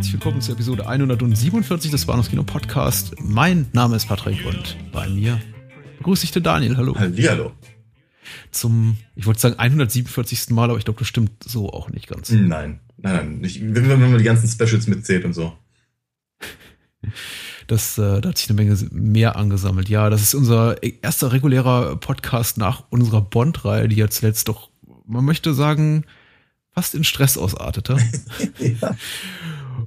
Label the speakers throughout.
Speaker 1: Herzlich willkommen zur Episode 147 des Bahnhofskino Podcast. Mein Name ist Patrick und bei mir begrüße ich den Daniel. Hallo.
Speaker 2: Hallihallo.
Speaker 1: Zum, ich wollte sagen 147. Mal, aber ich glaube, das stimmt so auch nicht ganz.
Speaker 2: Nein, nein, nein. Nicht, wenn, wenn man die ganzen Specials mitzählt und so.
Speaker 1: Das, äh, da hat sich eine Menge mehr angesammelt. Ja, das ist unser erster regulärer Podcast nach unserer Bond-Reihe, die ja zuletzt doch, man möchte sagen, fast in Stress ausartete.
Speaker 2: ja.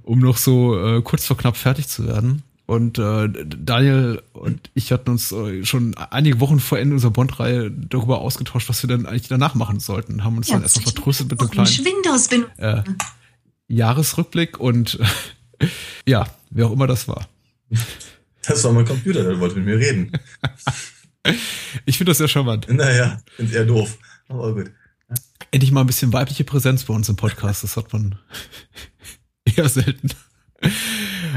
Speaker 1: Um noch so äh, kurz vor knapp fertig zu werden. Und äh, Daniel und ich hatten uns äh, schon einige Wochen vor Ende unserer Bond-Reihe darüber ausgetauscht, was wir dann eigentlich danach machen sollten. Haben uns dann erstmal vertröstet mit einem kleinen äh, Jahresrückblick und ja, wer auch immer das war.
Speaker 2: Das war mein Computer, der wollte mit mir reden.
Speaker 1: ich finde das sehr charmant.
Speaker 2: Naja, finde eher doof. Aber gut.
Speaker 1: Endlich mal ein bisschen weibliche Präsenz bei uns im Podcast. Das hat man eher selten.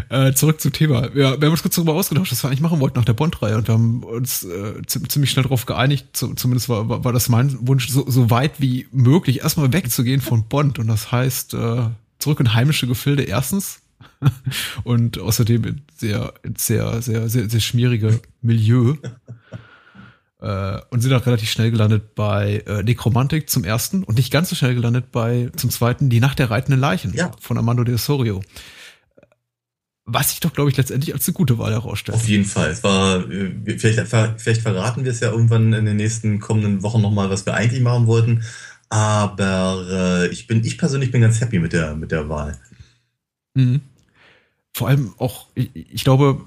Speaker 1: Äh, zurück zum Thema. Ja, wir haben uns kurz darüber ausgetauscht, was wir eigentlich machen wollten nach der Bond-Reihe und wir haben uns äh, ziemlich schnell darauf geeinigt, zu, zumindest war, war, das mein Wunsch, so, so weit wie möglich erstmal wegzugehen von Bond und das heißt äh, zurück in heimische Gefilde erstens und außerdem in sehr, sehr, sehr, sehr, sehr schmierige Milieu äh, und sind auch relativ schnell gelandet bei äh, Nekromantik zum ersten und nicht ganz so schnell gelandet bei zum zweiten Die Nacht der reitenden Leichen
Speaker 2: Ja.
Speaker 1: von Armando de Osorio. Was sich doch, glaube ich, letztendlich als eine gute Wahl herausstellt.
Speaker 2: Auf jeden Fall. Es war, äh, vielleicht, vielleicht verraten wir es ja irgendwann in den nächsten kommenden Wochen nochmal, was wir eigentlich machen wollten. Aber äh, ich bin, ich persönlich bin ganz happy mit der, mit der Wahl.
Speaker 1: Mhm. Vor allem auch, ich, ich glaube,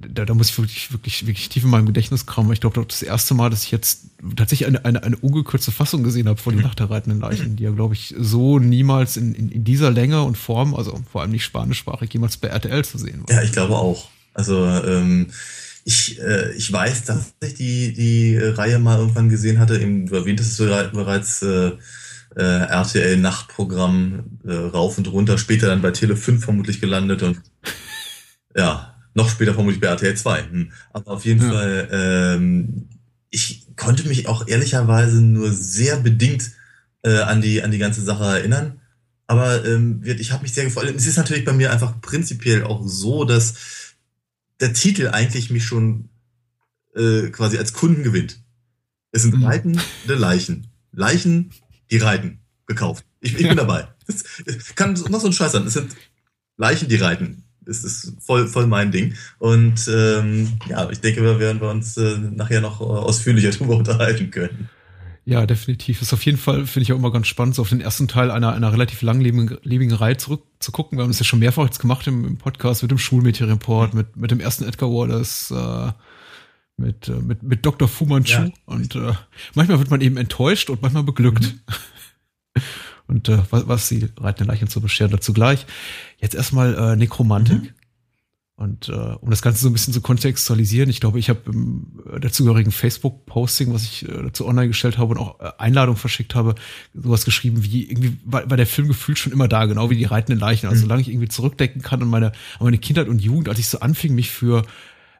Speaker 1: da, da muss ich wirklich, wirklich, wirklich tief in meinem Gedächtnis kramen. Ich glaube, das erste Mal, dass ich jetzt tatsächlich eine, eine, eine ungekürzte Fassung gesehen habe von die Nacht der reitenden Leichen, die ja, glaube ich, so niemals in, in, in dieser Länge und Form, also vor allem nicht spanischsprachig, jemals bei RTL zu sehen war.
Speaker 2: Ja, ich glaube auch. Also ähm, ich, äh, ich weiß, dass ich die, die Reihe mal irgendwann gesehen hatte. Eben, du erwähntest es bere- bereits, äh, äh, RTL-Nachtprogramm äh, rauf und runter, später dann bei Tele 5 vermutlich gelandet und ja, noch später vermutlich bei RTL 2. Hm. Aber auf jeden
Speaker 1: Ja.
Speaker 2: Fall, ähm, ich konnte mich auch ehrlicherweise nur sehr bedingt äh, an, die, an die ganze Sache erinnern. Aber ähm, ich habe mich sehr gefreut. Es ist natürlich bei mir einfach prinzipiell auch so, dass der Titel eigentlich mich schon äh, quasi als Kunden gewinnt. Es sind
Speaker 1: Mhm.
Speaker 2: reitende Leichen. Leichen, die reiten. Gekauft. Ich, ich bin dabei. Das, das kann noch so ein Scheiß sein. Es sind Leichen, die reiten. Das ist voll, voll mein Ding. Und ähm, ja, ich denke, wir werden wir uns äh, nachher noch äh, ausführlicher darüber unterhalten können.
Speaker 1: Ja, definitiv. Ist auf jeden Fall, finde ich auch immer ganz spannend, so auf den ersten Teil einer, einer relativ langlebigen lebigen Reihe zurückzugucken. Wir haben es ja schon mehrfach jetzt gemacht im, im Podcast mit dem Schulmädchenreport, mit, mit dem ersten Edgar Wallace, äh, mit, äh, mit, mit Dr. Fu Manchu.
Speaker 2: Ja.
Speaker 1: Und äh, manchmal wird man eben enttäuscht und manchmal beglückt. Und äh, was, was die reitenden Leichen zu bescheren, dazu gleich. Jetzt erstmal äh, Nekromantik.
Speaker 2: Mhm.
Speaker 1: Und äh, um das Ganze so ein bisschen zu kontextualisieren, ich glaube, ich habe im äh, dazugehörigen Facebook-Posting, was ich äh, dazu online gestellt habe und auch äh, Einladung verschickt habe, sowas geschrieben wie irgendwie war, war der Film gefühlt schon immer da, genau wie die reitenden Leichen. Also
Speaker 2: Mhm.
Speaker 1: solange ich irgendwie zurückdenken kann an meine, an meine Kindheit und Jugend, als ich so anfing, mich für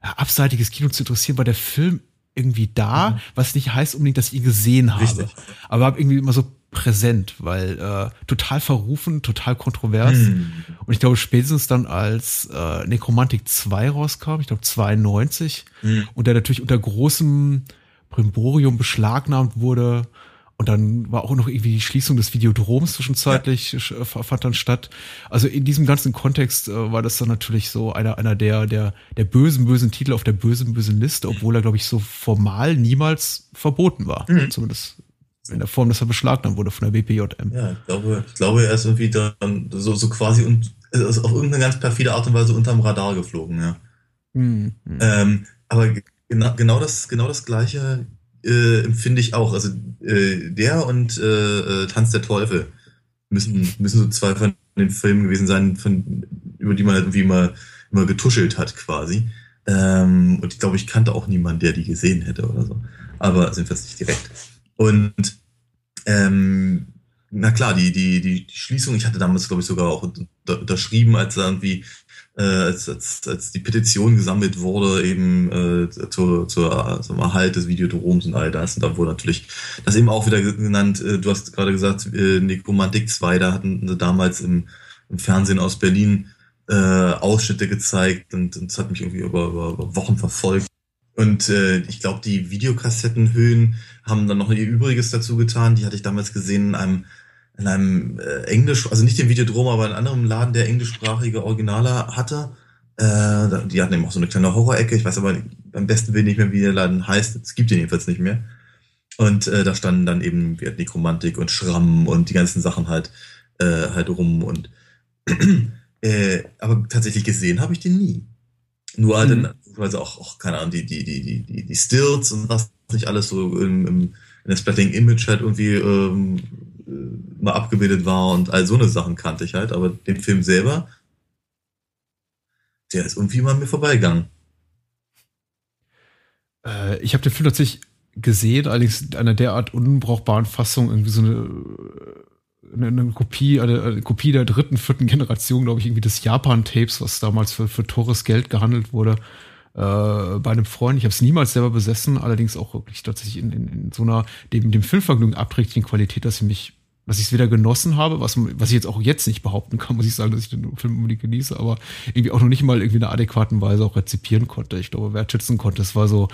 Speaker 1: äh, abseitiges Kino zu interessieren, war der Film irgendwie da, was nicht heißt unbedingt, dass ich ihn gesehen habe.
Speaker 2: Richtig.
Speaker 1: Aber war irgendwie immer so präsent, weil äh, total verrufen, total kontrovers.
Speaker 2: Hm.
Speaker 1: Und ich glaube, spätestens dann als äh, Necromantic 2 rauskam, ich glaube 92,
Speaker 2: Hm.
Speaker 1: und der natürlich unter großem Brimborium beschlagnahmt wurde. Und dann war auch noch irgendwie die Schließung des Videodroms zwischenzeitlich äh, fand dann statt. Also in diesem ganzen Kontext äh, war das dann natürlich so einer, einer der, der, der bösen, bösen Titel auf der bösen, bösen Liste, obwohl er, glaube ich, so formal niemals verboten war.
Speaker 2: Mhm.
Speaker 1: Zumindest in der Form, dass er beschlagnahmt wurde von der BPJM.
Speaker 2: Ja, ich glaube, ich glaube, er ist irgendwie dann so, so quasi und also auf irgendeine ganz perfide Art und Weise unterm Radar geflogen, ja.
Speaker 1: Mhm.
Speaker 2: Ähm, aber genau, genau das, genau das Gleiche äh, empfinde ich auch. Also äh, der und äh, äh, Tanz der Teufel müssen, müssen so zwei von den Filmen gewesen sein, von, über die man halt irgendwie immer, immer getuschelt hat quasi. Ähm, und ich glaube, ich kannte auch niemanden, der die gesehen hätte oder so. Aber sind wir es nicht direkt. Und ähm, na klar, die, die, die, die Schließung, ich hatte damals, glaube ich, sogar auch unterschrieben, als irgendwie, äh, als, als, als die Petition gesammelt wurde, eben äh, zur, zur, zum Erhalt des Videodroms und all das. Und da wurde natürlich das eben auch wieder genannt, äh, du hast gerade gesagt, äh, Nekromantik 2, da hatten sie damals im, im Fernsehen aus Berlin äh, Ausschnitte gezeigt und, und das hat mich irgendwie über, über, über Wochen verfolgt. Und äh, ich glaube, die Videokassettenhöhen haben dann noch ihr Übriges dazu getan. Die hatte ich damals gesehen in einem, in einem äh, Englisch, also nicht dem Videodrom, aber in einem anderen Laden, der englischsprachige Originale hatte. Äh, die hatten eben auch so eine kleine Horrorecke. Ich weiß aber beim besten Willen nicht mehr, wie der Laden heißt. Es gibt den jedenfalls nicht mehr. Und äh, da standen dann eben wie Nekromantik und Schramm und die ganzen Sachen halt, äh, halt rum. Und äh, aber tatsächlich gesehen habe ich den nie. Nur halt mhm. Also auch, auch, keine Ahnung, die, die, die, die, die Stills und was nicht alles so im, im, in der Splatting Image halt irgendwie ähm, äh, mal abgebildet war und all so eine Sachen kannte ich halt, aber den Film selber, der ist irgendwie mal mir vorbeigegangen.
Speaker 1: Äh, ich habe den Film tatsächlich gesehen, allerdings in einer derart unbrauchbaren Fassung, irgendwie so eine eine, eine Kopie, eine, eine, Kopie der dritten, vierten Generation, glaube ich, irgendwie des Japan-Tapes, was damals für, für teures Geld gehandelt wurde, äh, bei einem Freund. Ich habe es niemals selber besessen, allerdings auch wirklich tatsächlich in, in, in so einer dem, dem Filmvergnügen abträglichen Qualität, dass sie mich dass ich es weder genossen habe, was, was ich jetzt auch jetzt nicht behaupten kann, muss ich sagen, dass ich den Film unbedingt genieße, aber irgendwie auch noch nicht mal irgendwie in einer adäquaten Weise auch rezipieren konnte. Ich glaube, wertschätzen konnte. Es war so,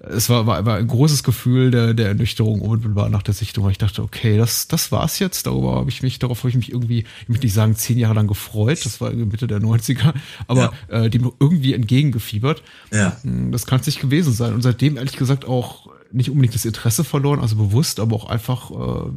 Speaker 1: es war, war, war ein großes Gefühl der, der Ernüchterung unmittelbar nach der Sichtung, weil ich dachte, okay, das, das war's jetzt. Darüber habe ich mich, darauf habe ich mich irgendwie, ich möchte nicht sagen, zehn Jahre lang gefreut. Das war Mitte der 90er, aber ja. äh, dem irgendwie entgegengefiebert. Ja. Hm, das kann es nicht gewesen sein. Und seitdem ehrlich gesagt auch nicht unbedingt das Interesse verloren, also bewusst, aber auch einfach äh,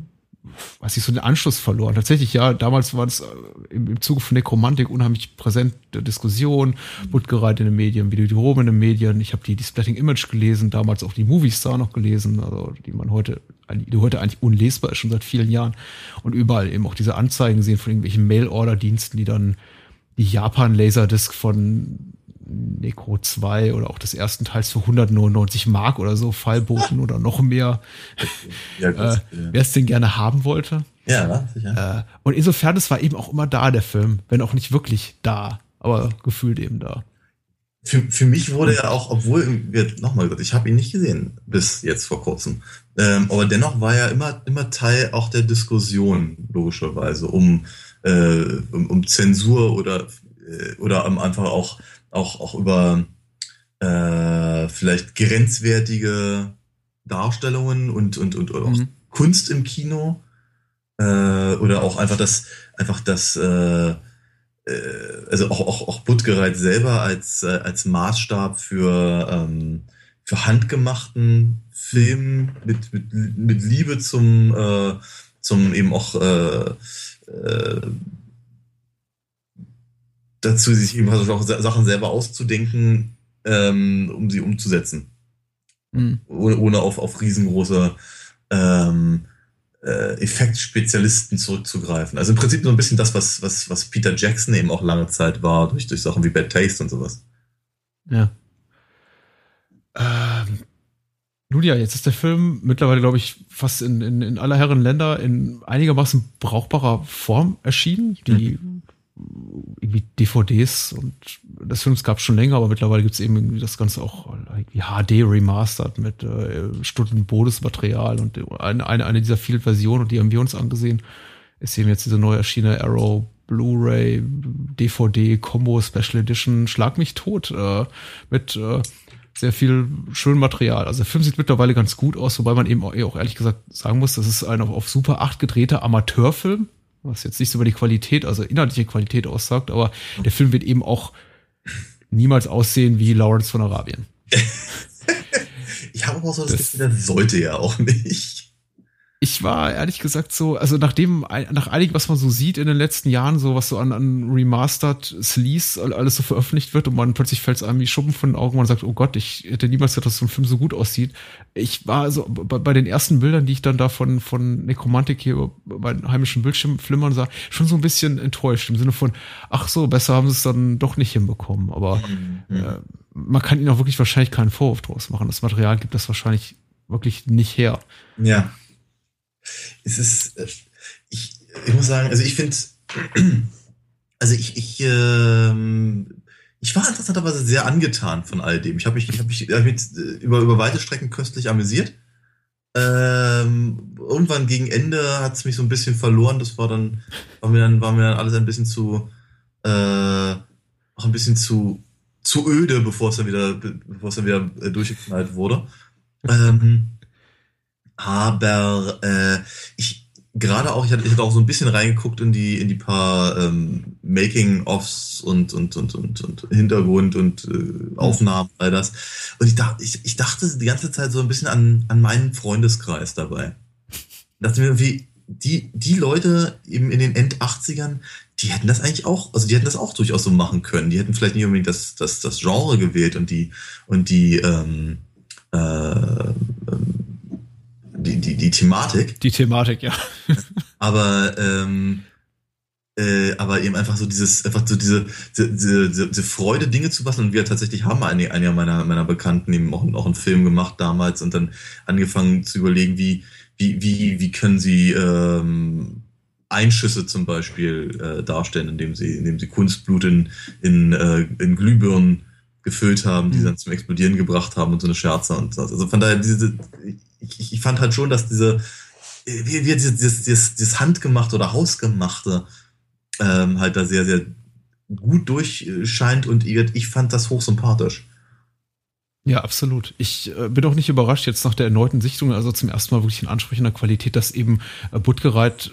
Speaker 1: weiß ich, so den Anschluss verloren. Tatsächlich, ja, damals war es äh, im, im Zuge von Nekromantik unheimlich präsent der Diskussion, Buttgereit in den Medien, Videodrom in den Medien. Ich habe die, die Splatting Image gelesen, damals auch die Movie Star noch gelesen, also die man heute, die heute eigentlich unlesbar ist, schon seit vielen Jahren. Und überall eben auch diese Anzeigen sehen von irgendwelchen Mail-Order-Diensten, die dann die Japan-Laserdisc von Necro 2 oder auch des ersten Teils für 199 Mark oder so Fallboten oder noch mehr. Ja, äh, Wer es denn gerne haben wollte.
Speaker 2: Ja, sicher.
Speaker 1: Äh, und insofern, es war eben auch immer da, der Film, wenn auch nicht wirklich da, aber gefühlt eben da.
Speaker 2: Für, für mich wurde ja auch, obwohl, nochmal gesagt, ich habe ihn nicht gesehen bis jetzt vor kurzem, ähm, aber dennoch war er immer, immer Teil auch der Diskussion, logischerweise, um, äh, um, um Zensur oder, äh, oder einfach auch auch, auch über äh, vielleicht grenzwertige Darstellungen und, und, und, und auch mhm. Kunst im Kino. Äh, oder auch einfach das, einfach das, äh, äh, also auch, auch, auch Buttgereit selber als, äh, als Maßstab für, ähm, für handgemachten Film mit, mit, mit Liebe zum, äh, zum eben auch äh, äh, dazu, sich eben auch Sachen selber auszudenken, ähm, um sie umzusetzen. Mhm. Ohne, ohne auf, auf riesengroße ähm, äh, Effektspezialisten zurückzugreifen. Also im Prinzip so ein bisschen das, was, was, was Peter Jackson eben auch lange Zeit war, durch, durch Sachen wie Bad Taste und sowas.
Speaker 1: Ja. Ähm, ja, jetzt ist der Film mittlerweile, glaube ich, fast in, in, in aller Herren Länder in einigermaßen brauchbarer Form erschienen. Die mhm irgendwie DVDs und das Films gab es schon länger, aber mittlerweile gibt es eben irgendwie das Ganze auch irgendwie HD remastered mit äh, Stunden Bonusmaterial und eine, eine, eine dieser vielen Versionen, und die haben wir uns angesehen, ist eben jetzt diese neu erschienene Arrow Blu-ray, DVD, Combo, Special Edition, Schlag mich tot, äh, mit äh, sehr viel schönem Material. Also der Film sieht mittlerweile ganz gut aus, wobei man eben auch, auch ehrlich gesagt sagen muss, das ist ein auf, auf Super 8 gedrehter Amateurfilm was jetzt nicht so über die Qualität, also inhaltliche Qualität aussagt, aber der Film wird eben auch niemals aussehen wie Lawrence von Arabien.
Speaker 2: ich habe auch so das, das Gefühl, das sollte ja auch nicht
Speaker 1: ich war ehrlich gesagt so, also nachdem, nach einigen, was man so sieht in den letzten Jahren, so was so an, an Remastered Sleaze alles so veröffentlicht wird und man plötzlich fällt es einem wie Schuppen von den Augen und man sagt, oh Gott, ich hätte niemals gedacht, dass so ein Film so gut aussieht. Ich war so bei, bei den ersten Bildern, die ich dann da von, von Nekromantik hier bei den heimischen Bildschirm flimmern sah, schon so ein bisschen enttäuscht im Sinne von, ach so, besser haben sie es dann doch nicht hinbekommen. Aber mhm. äh, man kann ihnen auch wirklich wahrscheinlich keinen Vorwurf draus machen. Das Material gibt das wahrscheinlich wirklich nicht her.
Speaker 2: Ja. Es ist, äh, ich, ich muss sagen, also ich finde, also ich, ich, ähm, ich war interessanterweise sehr angetan von all dem. Ich habe mich, ich hab mich, ich hab mich über, über weite Strecken köstlich amüsiert. Ähm, irgendwann gegen Ende hat es mich so ein bisschen verloren. Das war dann, war mir dann, war mir dann alles ein bisschen zu, äh, auch ein bisschen zu, zu öde, bevor es dann wieder, bevor es dann wieder äh, durchgeknallt wurde. Ähm, aber äh, ich, gerade auch, ich hatte, ich hatte auch so ein bisschen reingeguckt in die, in die paar ähm, Making-ofs und, und, und, und, und Hintergrund und äh, Aufnahmen, all das. Und ich dachte, ich, ich dachte die ganze Zeit so ein bisschen an, an meinen Freundeskreis dabei. Dachte mir irgendwie, die, die Leute eben in den End-80ern, die hätten das eigentlich auch, also die hätten das auch durchaus so machen können. Die hätten vielleicht nicht unbedingt das, das, das Genre gewählt und die, und die, ähm, äh, ähm, die, die, die Thematik.
Speaker 1: Die Thematik, ja.
Speaker 2: aber ähm, äh, aber eben einfach so dieses, einfach so diese, diese, diese, diese Freude, Dinge zu basteln. Und wir tatsächlich haben einige, einige meiner, meiner Bekannten eben auch, auch einen Film gemacht damals und dann angefangen zu überlegen, wie, wie, wie, wie können sie ähm, Einschüsse zum Beispiel äh, darstellen, indem sie, indem sie Kunstblut in, in, äh, in Glühbirnen gefüllt haben, die sie mhm. dann zum Explodieren gebracht haben und so eine Scherze und so. Also von daher, diese, ich, ich fand halt schon, dass diese, wie, wie dieses, dieses, dieses Handgemachte oder Hausgemachte ähm, halt da sehr, sehr gut durchscheint und ich fand das hochsympathisch.
Speaker 1: Ja, absolut. Ich äh, bin auch nicht überrascht jetzt nach der erneuten Sichtung, also zum ersten Mal wirklich in ansprechender Qualität, dass eben äh, Buttgereit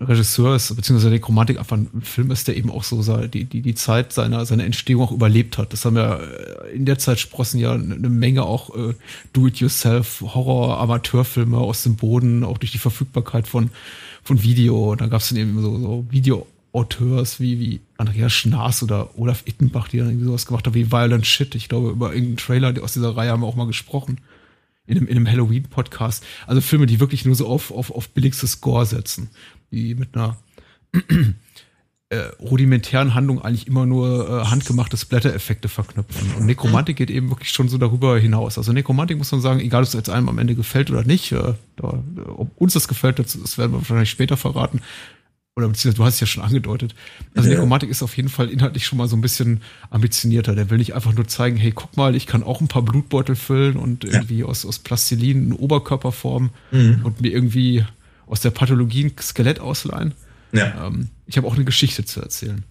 Speaker 1: Regisseur ist, beziehungsweise der Chromatik einfach ein Film ist, der eben auch so die, die, die Zeit seiner, seiner Entstehung auch überlebt hat. Das haben ja äh, in der Zeit sprossen ja eine Menge auch äh, Do-it-yourself, Horror, Amateurfilme aus dem Boden, auch durch die Verfügbarkeit von, von Video. Und dann gab es dann eben so, so Video-Auteurs wie, wie Andreas Schnaas oder Olaf Ittenbach, die dann irgendwie sowas gemacht haben wie Violent Shit. Ich glaube, über irgendeinen Trailer aus dieser Reihe haben wir auch mal gesprochen in einem, in einem Halloween-Podcast. Also Filme, die wirklich nur so auf, auf, auf billigstes Score setzen, die mit einer äh, rudimentären Handlung eigentlich immer nur äh, handgemachte Splatter-Effekte verknüpfen. Und Nekromantik geht eben wirklich schon so darüber hinaus. Also Nekromantik muss man sagen, egal ob es jetzt einem am Ende gefällt oder nicht, äh, da, ob uns das gefällt, das, das werden wir wahrscheinlich später verraten oder beziehungsweise du hast es ja schon angedeutet. Also ja. Nekromantik ist auf jeden Fall inhaltlich schon mal so ein bisschen ambitionierter. Der will nicht einfach nur zeigen, hey, guck mal, ich kann auch ein paar Blutbeutel füllen und ja. irgendwie aus, aus Plastilin einen Oberkörper formen mhm. und mir irgendwie aus der Pathologie ein Skelett ausleihen. Ja. Ähm, ich habe auch eine Geschichte zu erzählen.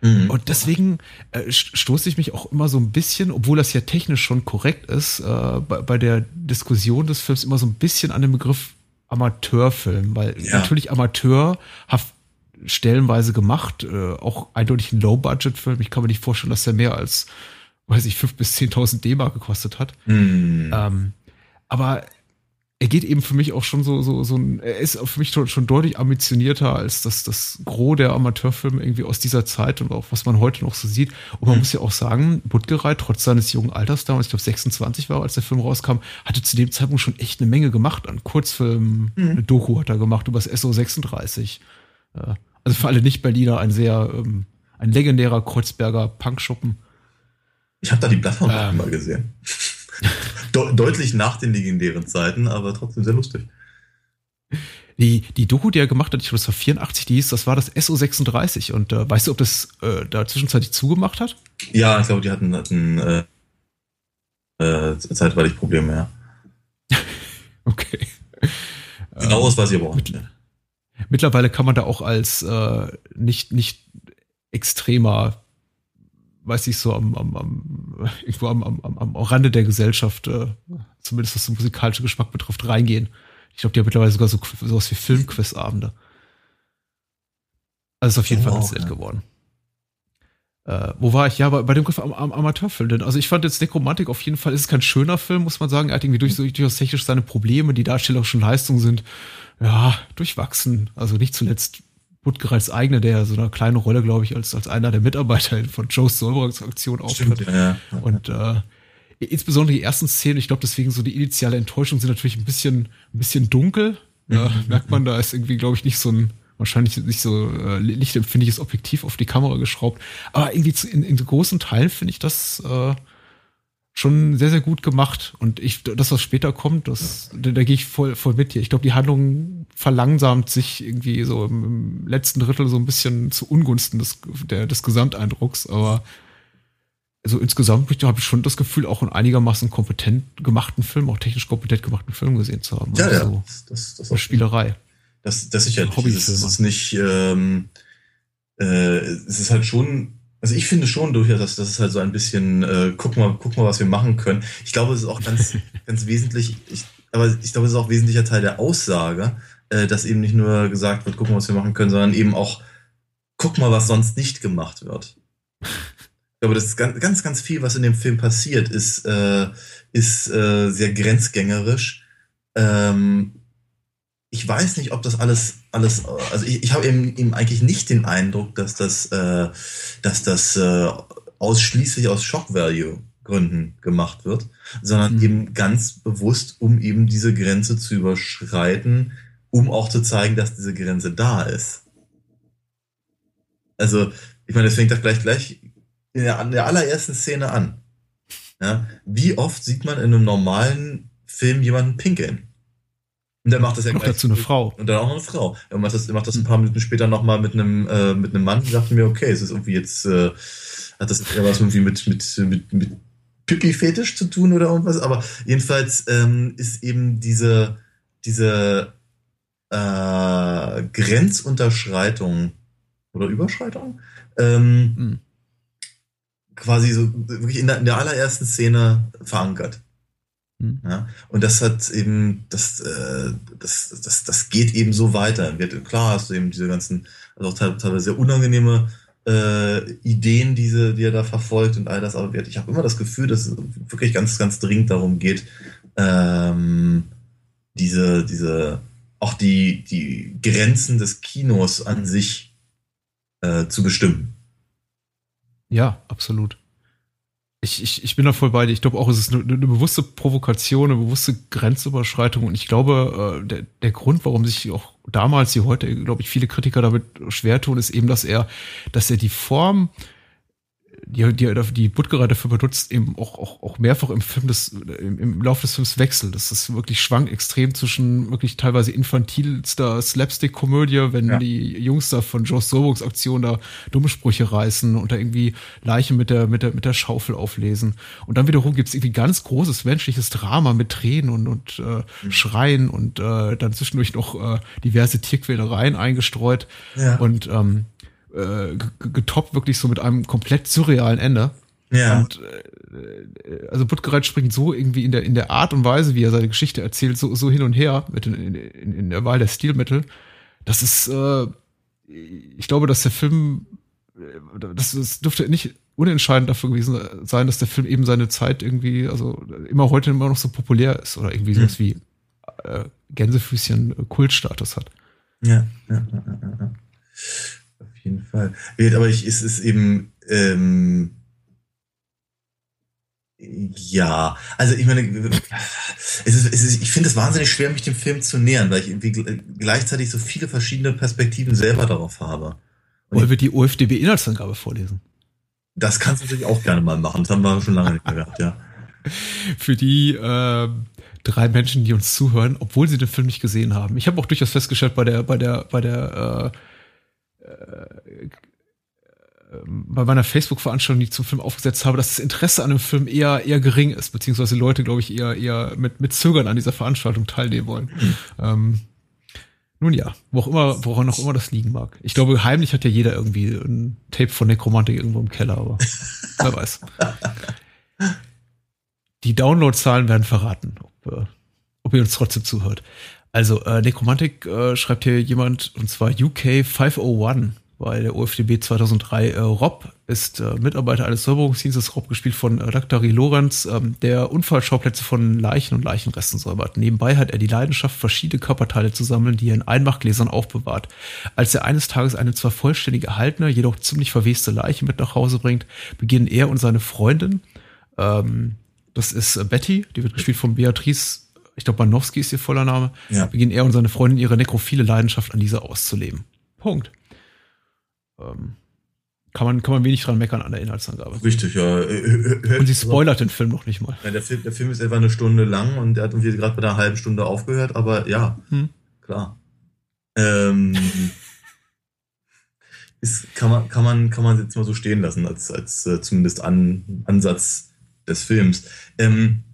Speaker 1: Mhm. Und deswegen äh, stoße ich mich auch immer so ein bisschen, obwohl das ja technisch schon korrekt ist, äh, bei, bei der Diskussion des Films immer so ein bisschen an den Begriff Amateurfilm, weil ja. natürlich Amateur stellenweise gemacht, äh, auch eindeutig ein Low-Budget-Film. Ich kann mir nicht vorstellen, dass der mehr als, weiß ich, fünf bis zehntausend D-Mark gekostet hat. Mm. Ähm, aber er geht eben für mich auch schon so, so, so ein, er ist für mich schon, schon deutlich ambitionierter als das, das Gros der Amateurfilme irgendwie aus dieser Zeit und auch was man heute noch so sieht. Und man mhm. muss ja auch sagen, Buttgereit, trotz seines jungen Alters damals, ich glaube 26 war, als der Film rauskam, hatte zu dem Zeitpunkt schon echt eine Menge gemacht an Kurzfilmen. Mhm. Eine Doku hat er gemacht über das SO 36. Ja. Also für alle Nicht-Berliner ein sehr, ähm, ein legendärer Kreuzberger Punkschuppen.
Speaker 2: Ich habe da die Plattform ähm. mal gesehen. De deutlich nach den legendären Zeiten, aber trotzdem sehr lustig.
Speaker 1: Die, die Doku, die er gemacht hat, ich glaube, das war 84, die hieß, das war das SO36. Und äh, weißt du, ob das äh, da zwischenzeitlich zugemacht hat?
Speaker 2: Ja, ich glaube, die hatten, hatten äh, äh, zeitweilig Probleme, ja.
Speaker 1: okay.
Speaker 2: Genaues weiß ich aber auch nicht.
Speaker 1: Mittlerweile kann man da auch als äh, nicht, nicht extremer, weiß ich so, am, am, am, irgendwo am, am, am Rande der Gesellschaft, äh, zumindest was den musikalischen Geschmack betrifft, reingehen. Ich glaube, die haben mittlerweile sogar so sowas wie Filmquizabende. Also ist auf jeden oh, Fall ganz nett ja. geworden. Äh, wo war ich? Ja, bei, bei dem Griff am, am Amateurfilm. Denn also ich fand jetzt Nekromantik auf jeden Fall, ist es kein schöner Film, muss man sagen. Er hat irgendwie durch, durchaus technisch seine Probleme, die darstellerischen Leistungen sind ja, durchwachsen. Also nicht zuletzt Buttgereits eigene, der so eine kleine Rolle, glaube ich, als, als einer der Mitarbeiter von Joe's Solbergs Aktion auftritt. Ja, ja. Und äh, insbesondere die ersten Szenen, ich glaube, deswegen so die initiale Enttäuschung sind natürlich ein bisschen, ein bisschen dunkel. Ja, mhm. merkt man, da ist irgendwie, glaube ich, nicht so ein, wahrscheinlich nicht so äh, lichtempfindliches Objektiv auf die Kamera geschraubt. Aber irgendwie zu, in, in großen Teilen finde ich das äh, schon sehr, sehr gut gemacht. Und ich, das, was später kommt, das, da, da gehe ich voll, voll mit dir. Ich glaube, die Handlung verlangsamt sich irgendwie so im, im, letzten Drittel so ein bisschen zu Ungunsten des, der, des Gesamteindrucks. Aber also insgesamt habe ich schon das Gefühl, auch einen einigermaßen kompetent gemachten Film, auch technisch kompetent gemachten Film gesehen zu haben.
Speaker 2: Ja,
Speaker 1: also
Speaker 2: ja. Das, das
Speaker 1: eine Spielerei.
Speaker 2: Das, das sicherlich.
Speaker 1: Hobbyfilme.
Speaker 2: Es ist nicht, ähm, äh, es ist halt schon, also ich finde schon durchaus, dass das ist halt so ein bisschen, äh, guck mal, guck mal, was wir machen können. Ich glaube, es ist auch ganz, ganz wesentlich, ich, aber ich glaube, es ist auch wesentlicher Teil der Aussage, äh, dass eben nicht nur gesagt wird, guck mal, was wir machen können, sondern eben auch, guck mal, was sonst nicht gemacht wird. Ich glaube, das ist ganz, ganz, ganz viel, was in dem Film passiert, ist, äh, ist äh, sehr grenzgängerisch. Ähm, ich weiß nicht, ob das alles, alles, also ich, ich habe eben, eben eigentlich nicht den Eindruck, dass das, äh, dass das äh, ausschließlich aus Shock Value Gründen gemacht wird, sondern mhm. eben ganz bewusst, um eben diese Grenze zu überschreiten, um auch zu zeigen, dass diese Grenze da ist. Also, ich meine, das fängt doch gleich gleich in der, in der allerersten Szene an. Ja? Wie oft sieht man in einem normalen Film jemanden pinkeln? Und der macht das ja
Speaker 1: Noch dazu eine Frau.
Speaker 2: Und dann auch noch eine Frau. Er macht das, er macht das ein paar Minuten später nochmal mit einem, äh, mit einem Mann und dachte mir, okay, es ist irgendwie jetzt, äh, hat das eher was irgendwie mit, mit, mit, mit Pipi-Fetisch zu tun oder irgendwas. Aber jedenfalls ähm, ist eben diese, diese äh, Grenzunterschreitung oder Überschreitung ähm, mhm. quasi so wirklich in der, in der allerersten Szene verankert. Ja, und das hat eben, das, äh, das, das, das geht eben so weiter. Wird, klar hast du eben diese ganzen, also auch teilweise sehr unangenehme äh, Ideen, diese, die er da verfolgt und all das, aber ich habe immer das Gefühl, dass es wirklich ganz, ganz dringend darum geht, ähm, diese, diese, auch die, die Grenzen des Kinos an sich äh, zu bestimmen.
Speaker 1: Ja, absolut. Ich, ich, ich bin da voll bei dir. Ich glaube auch, es ist eine, eine, bewusste Provokation, eine bewusste Grenzüberschreitung. Und ich glaube, äh, der, der Grund, warum sich auch damals wie heute, glaube ich, viele Kritiker damit schwer tun, ist eben, dass er, dass er die Form die, die, die Butgerer dafür benutzt, eben auch, auch, auch mehrfach im Film des, im, im Laufe des Films wechselt. Das ist wirklich schwank extrem zwischen wirklich teilweise infantilster Slapstick-Komödie, wenn ja. die Jungs da von Joe Soboks Aktion da dumme Sprüche reißen und da irgendwie Leichen mit der, mit der, mit der Schaufel auflesen. Und dann wiederum gibt's irgendwie ganz großes menschliches Drama mit Tränen und, und äh, mhm. Schreien und äh, dann zwischendurch noch äh, diverse Tierquälereien eingestreut. Ja. Und ähm, äh, getoppt wirklich so mit einem komplett surrealen Ende.
Speaker 2: Ja.
Speaker 1: Und äh, also Buttgereit springt so irgendwie in der in der Art und Weise, wie er seine Geschichte erzählt, so so hin und her mit in, in, in der Wahl der Stilmittel. Das ist, äh, ich glaube, dass der Film, das, das dürfte nicht unentscheidend dafür gewesen sein, dass der Film eben seine Zeit irgendwie, also immer heute immer noch so populär ist oder irgendwie sowas hm. wie äh, Gänsefüßchen Kultstatus hat.
Speaker 2: Ja, ja, ja, ja jeden Fall. Aber ich, es ist eben, ähm, ja, also ich meine, es ist, es ist, ich finde es wahnsinnig schwer, mich dem Film zu nähern, weil ich irgendwie gleichzeitig so viele verschiedene Perspektiven selber darauf habe.
Speaker 1: Und Wollen wir die OFDB-Inhaltsangabe vorlesen?
Speaker 2: Das kannst du natürlich auch gerne mal machen. Das haben wir schon lange nicht mehr gehabt, ja.
Speaker 1: Für die äh, drei Menschen, die uns zuhören, obwohl sie den Film nicht gesehen haben. Ich habe auch durchaus festgestellt bei der, bei der, bei der äh, äh, bei meiner Facebook-Veranstaltung, die ich zum Film aufgesetzt habe, dass das Interesse an dem Film eher eher gering ist, beziehungsweise Leute, glaube ich, eher eher mit mit Zögern an dieser Veranstaltung teilnehmen wollen. Mhm. Ähm, nun ja, wo auch immer, woran auch immer das liegen mag. Ich glaube, heimlich hat ja jeder irgendwie ein Tape von Nekromantik irgendwo im Keller, aber wer weiß. Die Downloadzahlen werden verraten, ob, äh, ob ihr uns trotzdem zuhört. Also, äh, Nekromantik äh, schreibt hier jemand, und zwar UK 501 bei der OFDB 2003. Äh, Rob ist äh, Mitarbeiter eines Säuberungsdienstes, Rob gespielt von äh, Dr. Lorenz, ähm, der Unfallschauplätze von Leichen und Leichenresten säubert. Nebenbei hat er die Leidenschaft, verschiedene Körperteile zu sammeln, die er in Einmachgläsern aufbewahrt. Als er eines Tages eine zwar vollständig erhaltene, jedoch ziemlich verweste Leiche mit nach Hause bringt, beginnen er und seine Freundin, ähm, das ist äh, Betty, die wird gespielt von Beatrice ich glaube, Banowski ist ihr voller Name, ja. beginnen er und seine Freundin ihre nekrophile Leidenschaft an dieser auszuleben. Punkt. Ähm, kann man, kann man wenig dran meckern an der Inhaltsangabe.
Speaker 2: Richtig, ja.
Speaker 1: Und sie spoilert den Film noch nicht mal.
Speaker 2: Ja, der, Film, der Film ist etwa eine Stunde lang und er hat irgendwie gerade bei einer halben Stunde aufgehört, aber ja, hm. klar. Ähm, ist, kann, man, kann, man, kann man jetzt mal so stehen lassen, als, als äh, zumindest An, Ansatz des Films. Ähm,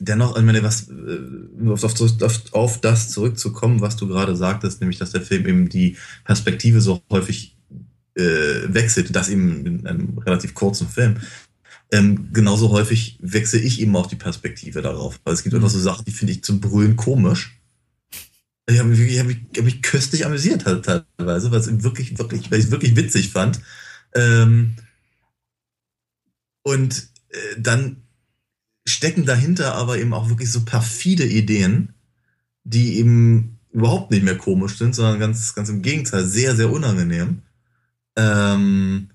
Speaker 2: dennoch, ich meine, was, äh, auf, auf, auf das zurückzukommen, was du gerade sagtest, nämlich, dass der Film eben die Perspektive so häufig äh, wechselt, das eben in einem relativ kurzen Film. Ähm, genauso häufig wechsle ich eben auch die Perspektive darauf. Weil es gibt mhm. einfach so Sachen, die finde ich zum Brüllen komisch. Ich habe mich, hab mich, hab mich köstlich amüsiert halt teilweise, weil es wirklich, wirklich, weil ich es wirklich witzig fand. Ähm, und äh, dann stecken dahinter aber eben auch wirklich so perfide Ideen, die eben überhaupt nicht mehr komisch sind, sondern ganz, ganz im Gegenteil, sehr, sehr unangenehm. Ähm,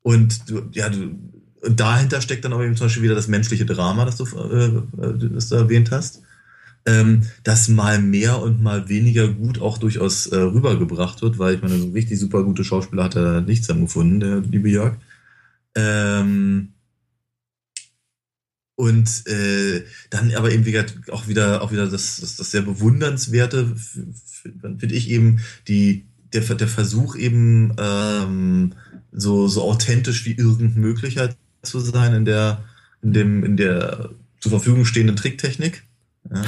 Speaker 2: und du, ja, du, und dahinter steckt dann aber eben zum Beispiel wieder das menschliche Drama, das du, äh, das du erwähnt hast, ähm, das mal mehr und mal weniger gut auch durchaus äh, rübergebracht wird, weil ich meine, so richtig super gute Schauspieler hat er nicht zusammengefunden, der liebe Jörg. Ähm, und äh, dann aber eben wieder, auch wieder auch wieder das, das, das sehr bewundernswerte finde ich eben die der, der Versuch eben ähm, so, so authentisch wie irgend möglich zu sein in der, in dem, in der zur Verfügung stehenden Tricktechnik. Ja.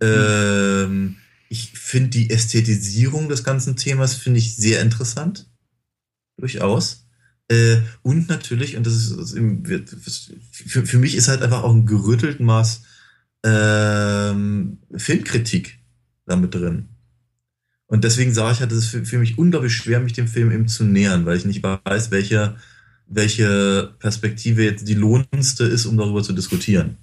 Speaker 2: Ähm, ich finde die Ästhetisierung des ganzen Themas finde ich sehr interessant. Durchaus. Äh, und natürlich, und das ist, für, für mich ist halt einfach auch ein gerüttelten Maß ähm, Filmkritik damit drin. Und deswegen sage ich halt, es ist für, für, mich unglaublich schwer, mich dem Film eben zu nähern, weil ich nicht weiß, welche, welche Perspektive jetzt die lohnendste ist, um darüber zu diskutieren.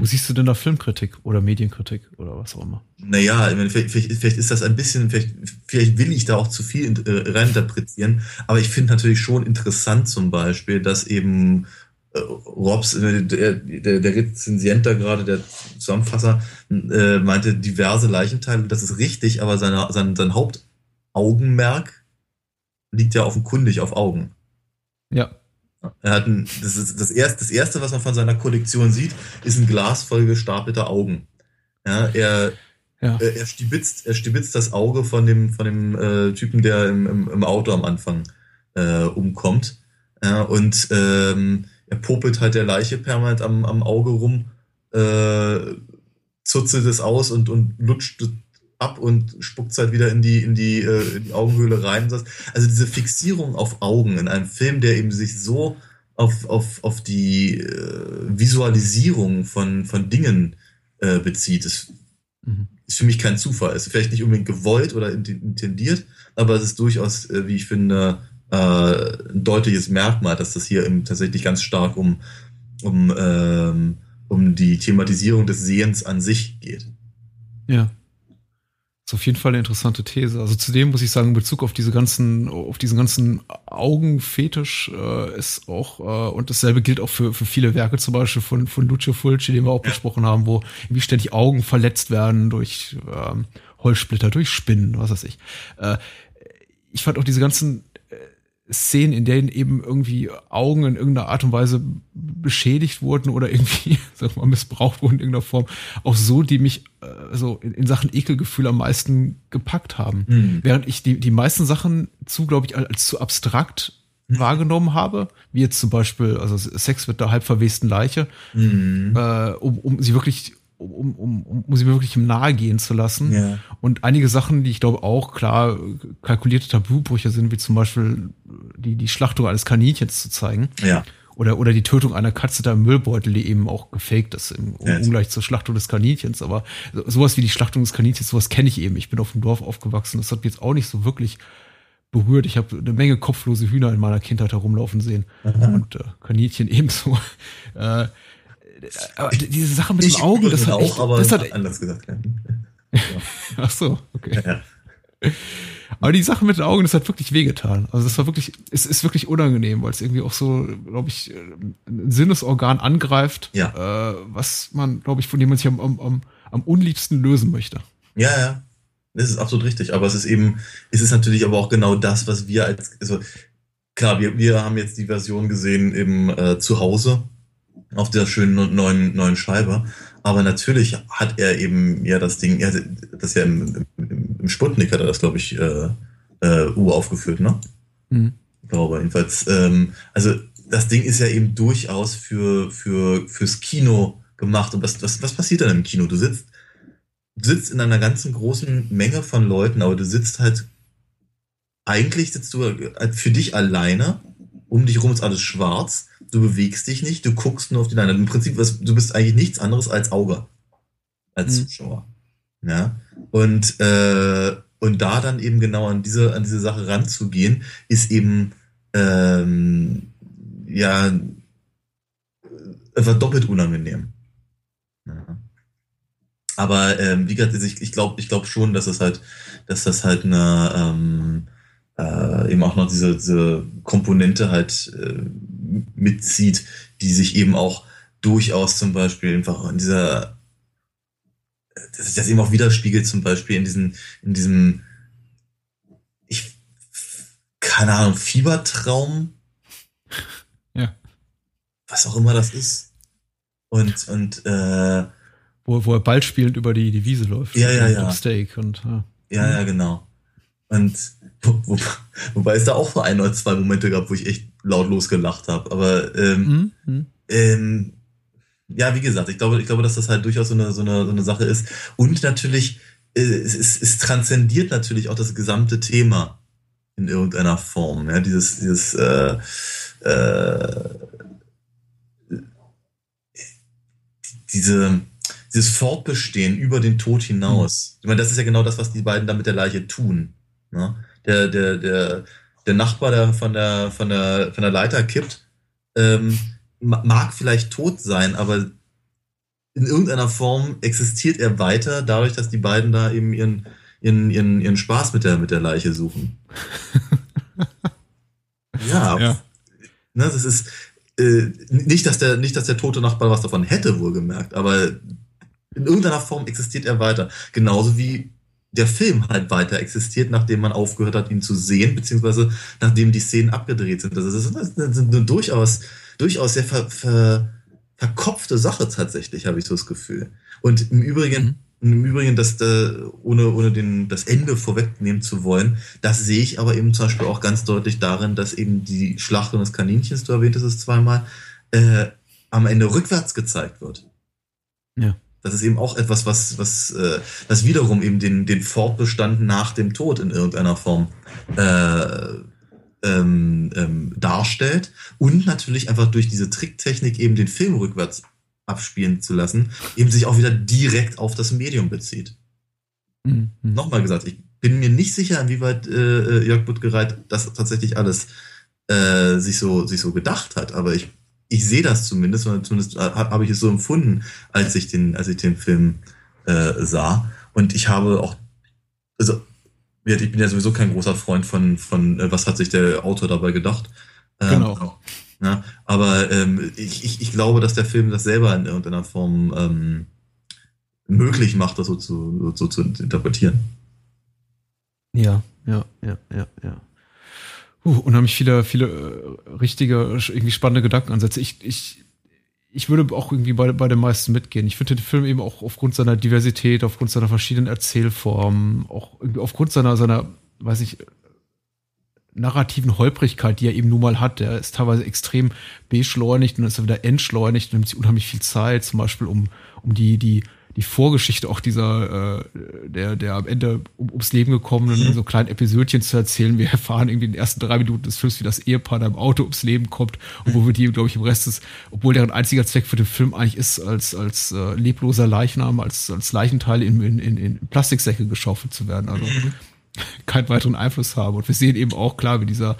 Speaker 1: Wo siehst du denn da Filmkritik oder Medienkritik oder was auch immer?
Speaker 2: Naja, vielleicht, vielleicht ist das ein bisschen, vielleicht, vielleicht will ich da auch zu viel äh, reininterpretieren, aber ich finde natürlich schon interessant zum Beispiel, dass eben äh, Robs, äh, der, der, der Rezensient da gerade, der Zusammenfasser, äh, meinte diverse Leichenteile, das ist richtig, aber seine, sein, sein Hauptaugenmerk liegt ja offenkundig auf Augen.
Speaker 1: Ja.
Speaker 2: Er hat ein, das, ist das, erste, das erste, was man von seiner Kollektion sieht, ist ein Glas voll gestapelter Augen. Ja, er, ja. Äh, er, stibitzt, er stibitzt das Auge von dem, von dem äh, Typen, der im, im, im, Auto am Anfang äh, umkommt. Ja, und ähm, er popelt halt der Leiche permanent am, am Auge rum, äh, zuzelt es aus und, und lutscht ab und spuckt es halt wieder in die, in die, äh, in die Augenhöhle rein. Also diese Fixierung auf Augen in einem Film, der eben sich so auf, auf, auf die äh, Visualisierung von, von Dingen äh, bezieht, ist, mhm. ist für mich kein Zufall. Ist vielleicht nicht unbedingt gewollt oder intendiert, aber es ist durchaus, äh, wie ich finde, äh, ein deutliches Merkmal, dass das hier eben tatsächlich ganz stark um, um, ähm, um die Thematisierung des Sehens an sich geht.
Speaker 1: Ja. Ist auf jeden Fall eine interessante These. Also zudem muss ich sagen, in Bezug auf diese ganzen, auf diesen ganzen Augenfetisch äh, ist auch, äh, und dasselbe gilt auch für, für viele Werke, zum Beispiel von, von Lucio Fulci, den wir auch ja. besprochen haben, wo irgendwie ständig Augen verletzt werden durch ähm, Holzsplitter, durch Spinnen, was weiß ich. Äh, ich fand auch diese ganzen Szenen, in denen eben irgendwie Augen in irgendeiner Art und Weise beschädigt wurden oder irgendwie, sag mal, missbraucht wurden in irgendeiner Form, auch so, die mich äh, so in, in Sachen Ekelgefühl am meisten gepackt haben. Mhm. Während ich die, die meisten Sachen zu, glaube ich, als, zu abstrakt mhm. wahrgenommen habe, wie jetzt zum Beispiel, also Sex mit der halb verwesten Leiche, mhm. äh, um, um sie wirklich um, um, um, um sie mir wirklich im Nahe gehen zu lassen. Ja. Und einige Sachen, die ich glaube auch klar kalkulierte Tabubrüche sind, wie zum Beispiel die, die Schlachtung eines Kaninchens zu zeigen.
Speaker 2: Ja.
Speaker 1: Oder, oder die Tötung einer Katze da im Müllbeutel, die eben auch gefaked ist, im ja, Ungleich zur Schlachtung des Kaninchens. Aber sowas wie die Schlachtung des Kaninchens, sowas kenne ich eben. Ich bin auf dem Dorf aufgewachsen. Das hat mich jetzt auch nicht so wirklich berührt. Ich habe eine Menge kopflose Hühner in meiner Kindheit herumlaufen sehen. Aha. Und äh, Kaninchen ebenso. Äh, aber diese Sache mit dem Auge, das hat auch, echt,
Speaker 2: aber
Speaker 1: das hat
Speaker 2: anders gesagt.
Speaker 1: Ja. Ach so, okay. Ja. Aber die Sache mit den Augen, das hat wirklich wehgetan. Also das war wirklich, es ist wirklich unangenehm, weil es irgendwie auch so, glaube ich, ein Sinnesorgan angreift,
Speaker 2: ja.
Speaker 1: äh, was man, glaube ich, von dem man sich am, am, am unliebsten lösen möchte.
Speaker 2: Ja, ja. Das ist absolut richtig. Aber es ist eben, es ist natürlich aber auch genau das, was wir als, also klar, wir, wir haben jetzt die Version gesehen eben äh, zu Hause auf der schönen neuen, neuen Scheibe. Aber natürlich hat er eben ja das Ding, er, das ja im, im, im Sputnik hat er das, glaube ich, äh, äh, U aufgeführt, ne? Mhm. Ich glaube, jedenfalls, ähm, also das Ding ist ja eben durchaus für, für, fürs Kino gemacht. Und was, was, was passiert dann im Kino? Du sitzt, du sitzt in einer ganzen großen Menge von Leuten, aber du sitzt halt, eigentlich sitzt du für dich alleine, um dich rum ist alles schwarz, du bewegst dich nicht, du guckst nur auf die Leinwand. Im Prinzip, was, du bist eigentlich nichts anderes als Auge, als mhm. Zuschauer. Ja, und, äh, und da dann eben genau an diese, an diese Sache ranzugehen, ist eben, ähm, ja, war doppelt unangenehm. Ja. Aber ähm, wie gesagt, ich, ich glaube ich glaub schon, dass es halt, dass das halt eine ähm, äh, eben auch noch diese, diese Komponente halt äh, mitzieht, die sich eben auch durchaus zum Beispiel einfach in dieser dass das eben auch widerspiegelt, zum Beispiel in diesen, in diesem, ich, keine Ahnung, Fiebertraum.
Speaker 1: Ja.
Speaker 2: Was auch immer das ist. Und, und, äh,
Speaker 1: wo, wo er bald spielend über die, die Wiese läuft.
Speaker 2: Ja, ja, ja.
Speaker 1: Steak und,
Speaker 2: ja. Ja, ja, genau. Und, wo, wo, wobei es da auch vor ein oder zwei Momente gab, wo ich echt lautlos gelacht habe. Aber, ähm, mhm. ähm, ja, wie gesagt, ich glaube, ich glaube, dass das halt durchaus so eine, so eine, so eine Sache ist. Und natürlich, äh, es, es, es transzendiert natürlich auch das gesamte Thema in irgendeiner Form. Ja, dieses, dieses, äh, äh, diese, dieses Fortbestehen über den Tod hinaus. Ich meine, das ist ja genau das, was die beiden da mit der Leiche tun. Ne? Der, der, der, der Nachbar, der von der, von der, von der Leiter kippt, ähm, mag vielleicht tot sein, aber in irgendeiner Form existiert er weiter, dadurch, dass die beiden da eben ihren, ihren, ihren, ihren Spaß mit der, mit der Leiche suchen. ja, ja. Ne, das ist äh, nicht, dass der, nicht, dass der tote Nachbar was davon hätte, wohlgemerkt, aber in irgendeiner Form existiert er weiter. Genauso wie der Film halt weiter existiert, nachdem man aufgehört hat, ihn zu sehen, beziehungsweise nachdem die Szenen abgedreht sind. Das ist, das ist eine durchaus durchaus sehr ver, ver, verkopfte Sache tatsächlich, habe ich so das Gefühl. Und im Übrigen, mhm. im Übrigen, dass da, ohne, ohne den, das Ende vorwegnehmen zu wollen, das sehe ich aber eben zum Beispiel auch ganz deutlich darin, dass eben die Schlachtung des Kaninchens, du erwähntest es zweimal, äh, am Ende rückwärts gezeigt wird.
Speaker 1: Ja.
Speaker 2: Das ist eben auch etwas, was, was, äh, das wiederum eben den, den Fortbestand nach dem Tod in irgendeiner Form äh, ähm, ähm, darstellt und natürlich einfach durch diese Tricktechnik eben den Film rückwärts abspielen zu lassen, eben sich auch wieder direkt auf das Medium bezieht. Mhm. Nochmal gesagt, ich bin mir nicht sicher, inwieweit äh, äh Jörg Buttgereit das tatsächlich alles äh, sich so sich so gedacht hat, aber ich ich sehe das zumindest, oder zumindest habe ich es so empfunden, als ich den als ich den Film äh, sah und ich habe auch also ich bin ja sowieso kein großer Freund von, von äh, was hat sich der Autor dabei gedacht.
Speaker 1: Ähm, genau.
Speaker 2: Ja, aber ähm, ich, ich, ich glaube, dass der Film das selber in irgendeiner Form ähm, möglich macht, das so zu, so zu interpretieren.
Speaker 1: Ja, ja, ja, ja, ja. Uh, unheimlich viele, viele äh, richtige, irgendwie spannende Gedankenansätze. Ich, ich ich würde auch irgendwie bei, bei den meisten mitgehen. Ich finde den Film eben auch aufgrund seiner Diversität, aufgrund seiner verschiedenen Erzählformen, auch irgendwie aufgrund seiner, seiner, weiß ich, narrativen Holprigkeit, die er eben nun mal hat. Der ist teilweise extrem beschleunigt und dann ist er wieder entschleunigt und nimmt sich unheimlich viel Zeit, zum Beispiel um, um die, die, die Vorgeschichte auch dieser, äh, der, der am Ende um, ums Leben gekommenen, mhm. so kleinen Episodchen zu erzählen. Wir erfahren irgendwie in den ersten drei Minuten des Films, wie das Ehepaar da im Auto ums Leben kommt und wo wir die, glaube ich, im Rest des, obwohl deren einziger Zweck für den Film eigentlich ist, als, als äh, lebloser Leichnam, als, als Leichenteil in, in, in, in Plastiksäcke geschaufelt zu werden. Also mhm. keinen weiteren Einfluss haben. Und wir sehen eben auch klar, wie dieser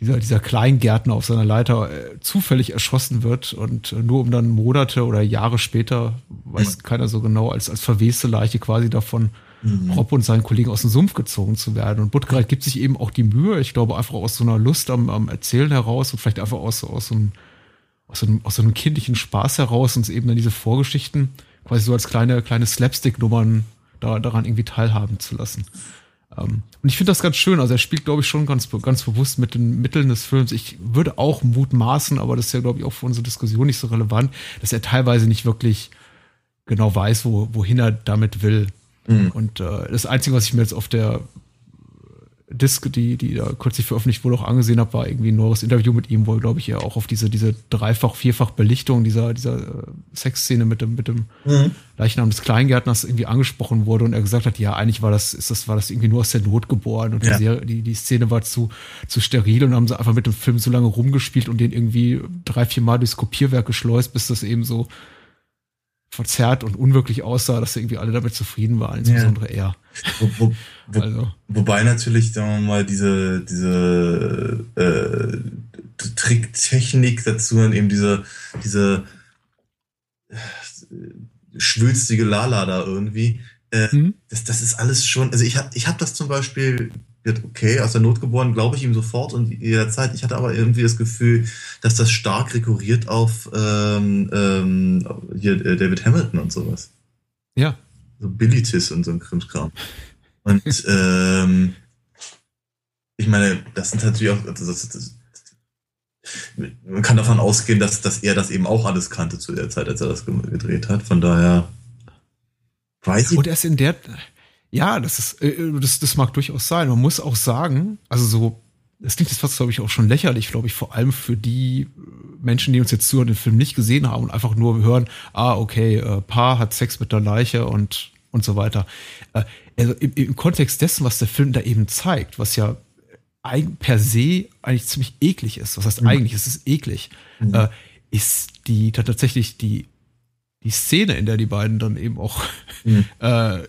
Speaker 1: dieser, dieser Kleingärtner auf seiner Leiter äh, zufällig erschossen wird und äh, nur um dann Monate oder Jahre später, weiß mhm. keiner so genau, als, als verweste Leiche quasi davon mhm. Rob und seinen Kollegen aus dem Sumpf gezogen zu werden. Und Buttgereit gibt sich eben auch die Mühe, ich glaube, einfach aus so einer Lust am, am Erzählen heraus und vielleicht einfach aus, aus, so einem, aus, so einem, aus so einem kindlichen Spaß heraus uns eben dann diese Vorgeschichten quasi so als kleine, kleine Slapstick-Nummern da, daran irgendwie teilhaben zu lassen. Ähm, und ich finde das ganz schön. Also er spielt, glaube ich, schon ganz, ganz bewusst mit den Mitteln des Films. Ich würde auch mutmaßen, aber das ist ja, glaube ich, auch für unsere Diskussion nicht so relevant, dass er teilweise nicht wirklich genau weiß, wo, wohin er damit will. Mhm. Und äh, das Einzige, was ich mir jetzt auf der Disc, die, die da kürzlich veröffentlicht wurde, auch angesehen habe, war irgendwie ein neues Interview mit ihm, wo er, glaube ich, ja auch auf diese, diese dreifach, vierfach Belichtung dieser, dieser äh, Sexszene mit dem, mit dem mhm. Leichnam des Kleingärtners irgendwie angesprochen wurde und er gesagt hat, ja, eigentlich war das, ist das, war das irgendwie nur aus der Not geboren und ja. die, die, die Szene war zu, zu steril und haben sie einfach mit dem Film so lange rumgespielt und den irgendwie drei, vier Mal durchs Kopierwerk geschleust, bis das eben so verzerrt und unwirklich aussah, dass irgendwie alle damit zufrieden waren, insbesondere ja. er.
Speaker 2: Wo, wo, wo, also. Wobei natürlich, sagen wir mal, diese, diese äh, Tricktechnik dazu und eben diese, diese äh, schwülstige Lala da irgendwie, äh, mhm. das, das ist alles schon, also ich habe ich hab das zum Beispiel okay, aus der Not geboren, glaube ich ihm sofort und jederzeit. Ich hatte aber irgendwie das Gefühl, dass das stark rekurriert auf ähm, ähm, hier äh, David Hamilton und sowas.
Speaker 1: Ja.
Speaker 2: So Billitis und so ein Krimskram. Und ähm, ich meine, das sind natürlich auch, das, das, das, man kann davon ausgehen, dass, dass er das eben auch alles kannte zu der Zeit, als er das gedreht hat. Von daher
Speaker 1: weiß ich. Und er ist in der, ja, das ist, äh, das, das mag durchaus sein. Man muss auch sagen, also so, das klingt jetzt fast, glaube ich, auch schon lächerlich, glaube ich, vor allem für die Menschen, die uns jetzt zuhören, den Film nicht gesehen haben und einfach nur hören, ah, okay, äh, Paar hat Sex mit der Leiche und, und so weiter. Äh, also im, im Kontext dessen, was der Film da eben zeigt, was ja per se eigentlich ziemlich eklig ist, was heißt mhm. eigentlich, es ist eklig, mhm. äh, ist die tatsächlich die, die Szene, in der die beiden dann eben auch mhm. äh,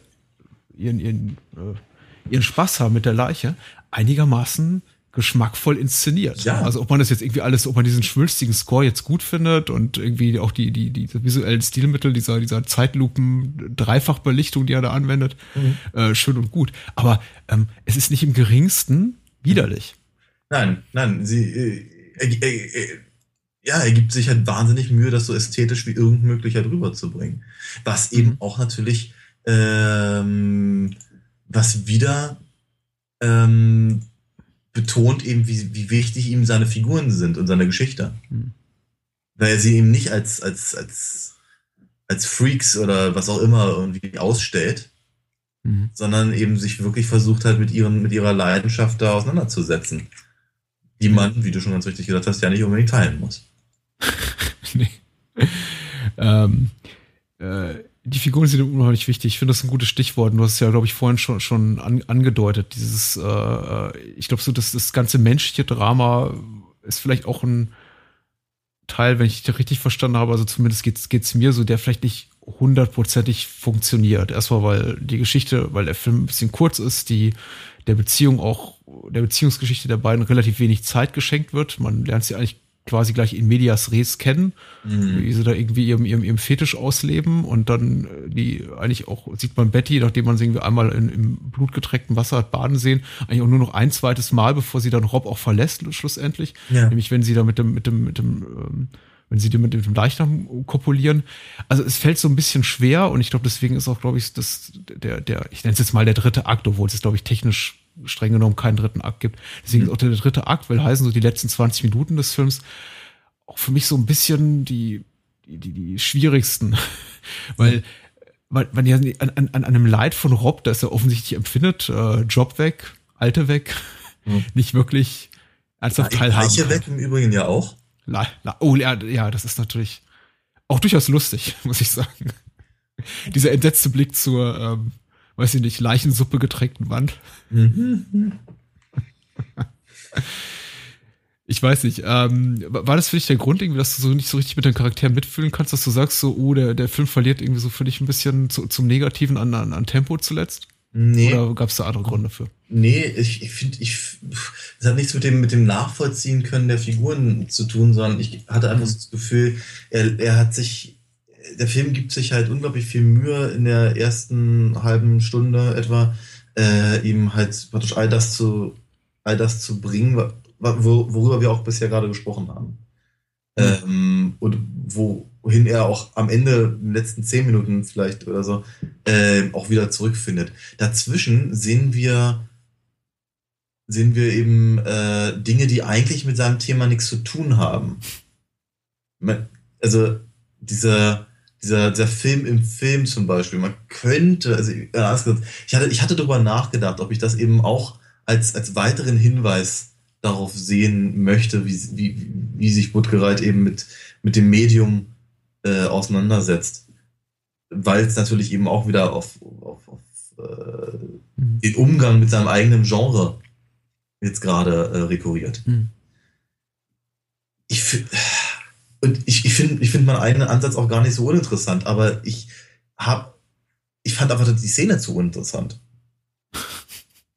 Speaker 1: ihren, ihren, äh, ihren Spaß haben mit der Leiche, einigermaßen geschmackvoll inszeniert. Ja. Also ob man das jetzt irgendwie alles, ob man diesen schwülstigen Score jetzt gut findet und irgendwie auch die, die, die visuellen Stilmittel dieser, dieser Zeitlupen-Dreifachbelichtung, die er da anwendet, mhm. äh, schön und gut. Aber ähm, es ist nicht im geringsten widerlich.
Speaker 2: Nein, nein, sie, äh, äh, ja, er gibt sich halt wahnsinnig Mühe, das so ästhetisch wie irgend möglich halt rüberzubringen. Was eben mhm. auch natürlich ähm, was wieder ähm, betont eben, wie, wie wichtig ihm seine Figuren sind und seine Geschichte. Mhm. Weil er sie eben nicht als, als, als, als Freaks oder was auch immer irgendwie ausstellt, mhm. sondern eben sich wirklich versucht hat, mit, ihren, mit ihrer Leidenschaft da auseinanderzusetzen. Die man, wie du schon ganz richtig gesagt hast, ja nicht unbedingt teilen muss. nee.
Speaker 1: ähm, äh, die Figuren sind unheimlich wichtig. Ich finde das ein gutes Stichwort. Du hast es ja, glaube ich, vorhin schon, schon an, angedeutet. Dieses, äh, äh ich glaube so, dass das ganze menschliche Drama ist vielleicht auch ein Teil, wenn ich dich richtig verstanden habe, also zumindest geht's geht's mir so, der vielleicht nicht hundertprozentig funktioniert. Erstmal, weil die Geschichte, weil der Film ein bisschen kurz ist, die der Beziehung auch, der Beziehungsgeschichte der beiden relativ wenig Zeit geschenkt wird. Man lernt sie eigentlich quasi gleich in medias res kennen, mhm. wie sie da irgendwie ihrem, ihrem, ihrem Fetisch ausleben und dann äh, die eigentlich auch sieht man Betty, nachdem man sie irgendwie einmal in, im blutgetränkten Wasser hat baden sehen, eigentlich auch nur noch ein zweites Mal, bevor sie dann Rob auch verlässt schlussendlich, ja. nämlich wenn sie da mit dem mit dem mit dem ähm, wenn sie mit dem Leichnam kopulieren. Also es fällt so ein bisschen schwer und ich glaube, deswegen ist auch, glaube ich, das, der, der, ich nenne es jetzt mal der dritte Akt, obwohl es, glaube ich, technisch streng genommen keinen dritten Akt gibt. Deswegen mhm. auch der dritte Akt, will heißen, so die letzten 20 Minuten des Films auch für mich so ein bisschen die, die, die, die schwierigsten. weil, weil man ja an, an, an einem Leid von Rob, das er offensichtlich empfindet, äh, Job weg, Alte weg, mhm. nicht wirklich ernsthaft ja, teilhaben
Speaker 2: Leiche weg im Übrigen ja auch.
Speaker 1: La, la, oh, ja, ja, das ist natürlich auch durchaus lustig, muss ich sagen. Dieser entsetzte Blick zur, ähm, weiß ich nicht, Leichensuppe getränkten Wand. Mhm. ich weiß nicht, ähm, war das für dich der Grund, irgendwie, dass du so nicht so richtig mit den Charakteren mitfühlen kannst, dass du sagst, so, oh, der, der Film verliert irgendwie so für dich ein bisschen zu, zum Negativen an, an, an Tempo zuletzt? Nee. Oder gab es da andere Gründe für?
Speaker 2: Nee, ich, ich finde, ich, das hat nichts mit dem, mit dem Nachvollziehen können der Figuren zu tun, sondern ich hatte einfach mhm. das Gefühl, er, er hat sich der Film gibt sich halt unglaublich viel Mühe in der ersten halben Stunde etwa, äh, ihm halt praktisch all das zu, all das zu bringen, wo, worüber wir auch bisher gerade gesprochen haben. Mhm. Ähm, und wohin er auch am Ende, in den letzten zehn Minuten vielleicht oder so, äh, auch wieder zurückfindet. Dazwischen sehen wir sehen wir eben äh, Dinge, die eigentlich mit seinem Thema nichts zu tun haben. Also dieser, dieser, dieser Film im Film zum Beispiel, man könnte, also ich hatte, ich hatte darüber nachgedacht, ob ich das eben auch als, als weiteren Hinweis darauf sehen möchte, wie, wie, wie sich Buttgereit eben mit, mit dem Medium äh, auseinandersetzt. Weil es natürlich eben auch wieder auf, auf, auf äh, mhm. den Umgang mit seinem eigenen Genre jetzt gerade äh, rekurriert. Mhm. Ich und ich, ich finde ich find meinen eigenen Ansatz auch gar nicht so uninteressant, aber ich hab, ich fand einfach die Szene zu uninteressant.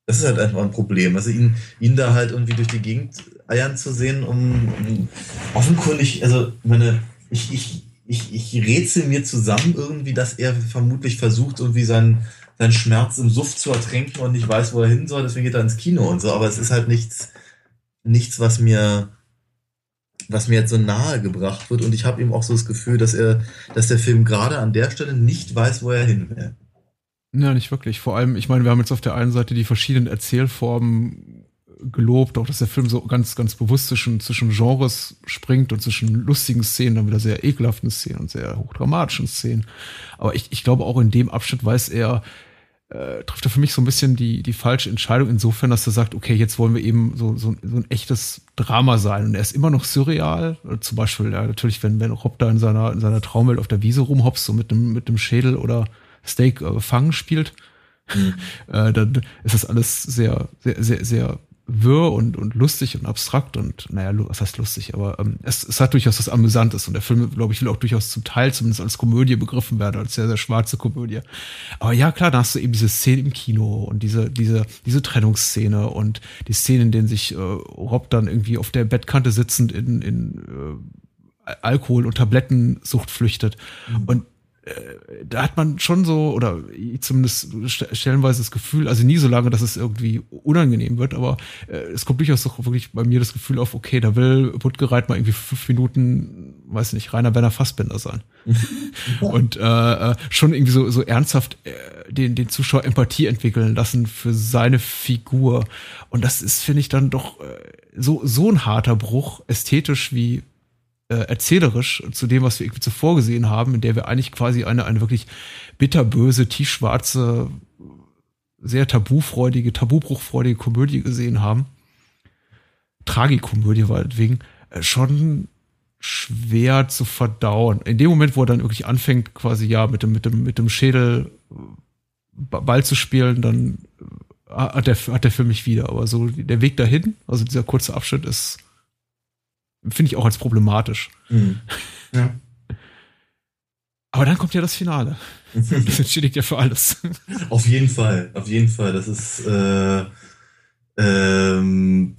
Speaker 2: Das ist halt einfach ein Problem. Also ihn, ihn da halt irgendwie durch die Gegend eiern zu sehen, um, um offenkundig, also meine, ich, ich, ich, ich rätsel mir zusammen irgendwie, dass er vermutlich versucht, irgendwie seinen, seinen Schmerz im Suff zu ertränken und nicht weiß, wo er hin soll, deswegen geht er ins Kino und so. Aber es ist halt nichts, nichts, was mir, was mir jetzt so nahe gebracht wird. Und ich habe eben auch so das Gefühl, dass er, dass der Film gerade an der Stelle nicht weiß, wo er hin will.
Speaker 1: Ja, nicht wirklich. Vor allem, ich meine, wir haben jetzt auf der einen Seite die verschiedenen Erzählformen gelobt, auch dass der Film so ganz, ganz bewusst zwischen, zwischen Genres springt und zwischen lustigen Szenen, dann wieder sehr ekelhaften Szenen und sehr hochdramatischen Szenen. Aber ich, ich glaube, auch in dem Abschnitt weiß er, äh, trifft er für mich so ein bisschen die, die falsche Entscheidung insofern, dass er sagt, okay, jetzt wollen wir eben so, so, so ein echtes Drama sein. Und er ist immer noch surreal. Zum Beispiel, ja, natürlich, wenn, wenn Rob da in seiner, in seiner Traumwelt auf der Wiese rumhopst, so mit einem, mit einem Schädel oder Steak äh, fangen spielt, mhm. äh, dann ist das alles sehr, sehr, sehr, sehr wirr und, und lustig und abstrakt und naja, was heißt lustig, aber ähm, es, es hat durchaus was Amüsantes und der Film, glaube ich, will auch durchaus zum Teil zumindest als Komödie begriffen werden, als sehr, sehr schwarze Komödie. Aber ja, klar, da hast du eben diese Szene im Kino und diese, diese, diese Trennungsszene und die Szene, in denen sich äh, Rob dann irgendwie auf der Bettkante sitzend in, in äh, Alkohol- und Tablettensucht flüchtet. Mhm. Und da hat man schon so, oder zumindest stellenweise das Gefühl, also nie so lange, dass es irgendwie unangenehm wird, aber äh, es kommt durchaus doch wirklich bei mir das Gefühl auf, okay, da will Puttgereit mal irgendwie fünf Minuten, weiß nicht, Rainer Werner Fassbender sein. und äh, äh, schon irgendwie so, so ernsthaft äh, den, den Zuschauer Empathie entwickeln lassen für seine Figur. Und das ist, finde ich, dann doch äh, so, so ein harter Bruch, ästhetisch wie äh, erzählerisch zu dem, was wir irgendwie zuvor gesehen haben, in der wir eigentlich quasi eine, eine wirklich bitterböse, tiefschwarze, sehr tabufreudige, tabubruchfreudige Komödie gesehen haben. Tragikomödie war deswegen äh, schon schwer zu verdauen. In dem Moment, wo er dann wirklich anfängt, quasi ja mit dem, mit dem, mit dem Schädel äh, Ball zu spielen, dann hat der, hat der Film mich wieder. Aber so der Weg dahin, also dieser kurze Abschnitt ist finde ich auch als problematisch. Mhm. Ja. Aber dann kommt ja das Finale. Das entschädigt ja für alles.
Speaker 2: Auf jeden Fall, auf jeden Fall. Das ist äh, ähm,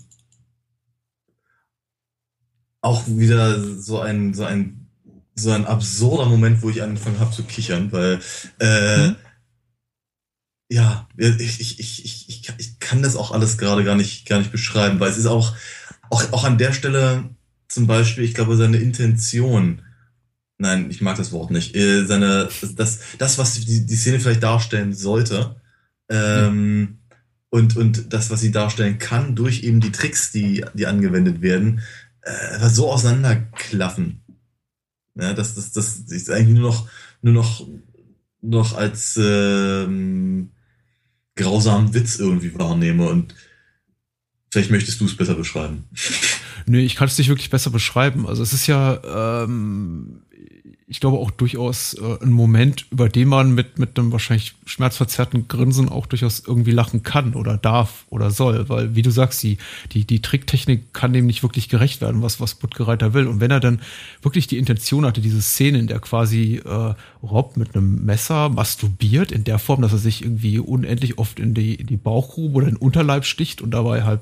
Speaker 2: auch wieder so ein, so ein, so ein absurder Moment, wo ich angefangen habe zu kichern, weil äh, mhm. ja, ich, ich, ich, ich, ich kann das auch alles gerade gar nicht, gar nicht beschreiben, weil es ist auch, auch, auch an der Stelle zum Beispiel, ich glaube, seine Intention, nein, ich mag das Wort nicht, äh, seine, das, das was die, die Szene vielleicht darstellen sollte, ähm, ja. und, und das, was sie darstellen kann, durch eben die Tricks, die, die angewendet werden, äh, so auseinanderklaffen. Ja, das, das, das ist eigentlich nur noch, nur noch, noch als ähm, grausamen Witz irgendwie wahrnehme und vielleicht möchtest du es besser beschreiben.
Speaker 1: Nee, ich kann es nicht wirklich besser beschreiben. Also es ist ja, ähm, ich glaube auch durchaus äh, ein Moment, über den man mit, mit einem wahrscheinlich schmerzverzerrten Grinsen auch durchaus irgendwie lachen kann oder darf oder soll. Weil, wie du sagst, die, die, die Tricktechnik kann dem nicht wirklich gerecht werden, was, was Buttgereiter will. Und wenn er dann wirklich die Intention hatte, diese Szene, in der quasi äh, Rob mit einem Messer masturbiert, in der Form, dass er sich irgendwie unendlich oft in die, in die Bauchgrube oder in den Unterleib sticht und dabei halt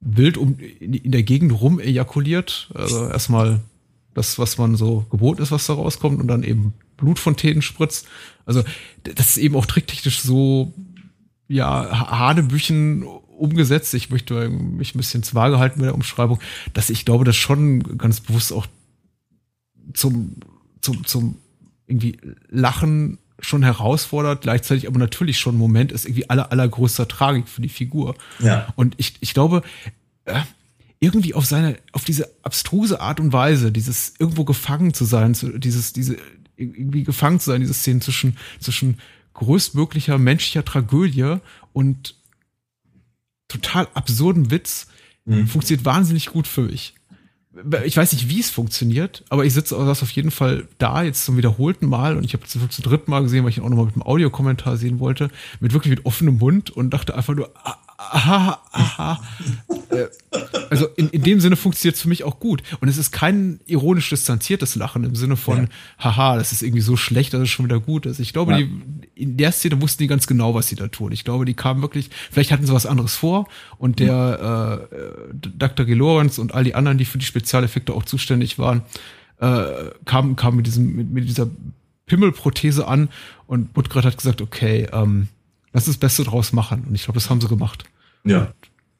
Speaker 1: wild um, in der Gegend rum ejakuliert. Also erstmal das, was man so gewohnt ist, was da rauskommt und dann eben Blutfontänen spritzt. Also das ist eben auch tricktechnisch so, ja, Hanebüchen umgesetzt. Ich möchte mich ein bisschen vage halten mit der Umschreibung, dass ich glaube, das schon ganz bewusst auch zum, zum, zum irgendwie Lachen schon herausfordert, gleichzeitig aber natürlich schon ein Moment ist irgendwie aller, allergrößter Tragik für die Figur.
Speaker 2: Ja.
Speaker 1: Und ich, ich glaube, äh, irgendwie auf seine, auf diese abstruse Art und Weise, dieses irgendwo gefangen zu sein, zu, dieses, diese, irgendwie gefangen zu sein, diese Szene zwischen, zwischen größtmöglicher menschlicher Tragödie und total absurden Witz, mhm. funktioniert wahnsinnig gut für mich ich weiß nicht, wie es funktioniert, aber ich sitze das auf jeden Fall da, jetzt zum wiederholten Mal und ich habe es zum dritten Mal gesehen, weil ich ihn auch nochmal mit dem Audiokommentar sehen wollte, mit wirklich mit offenem Mund und dachte einfach nur, ah, aha, aha. Äh, also in, in dem Sinne funktioniert es für mich auch gut. Und es ist kein ironisch distanziertes Lachen im Sinne von, ja. haha, das ist irgendwie so schlecht, dass es schon wieder gut ist. Ich glaube, ja. die, in der Szene wussten die ganz genau, was sie da tun. Ich glaube, die kamen wirklich, vielleicht hatten sie was anderes vor und der äh, Dr. G. Lorenz und all die anderen, die für die Spezialeffekte auch zuständig waren, äh, kamen kam mit, diesem, mit, mit dieser Pimmelprothese an und Budgrat hat gesagt, okay, ähm, lass das Beste draus machen. Und ich glaube, das haben sie gemacht.
Speaker 2: Ja.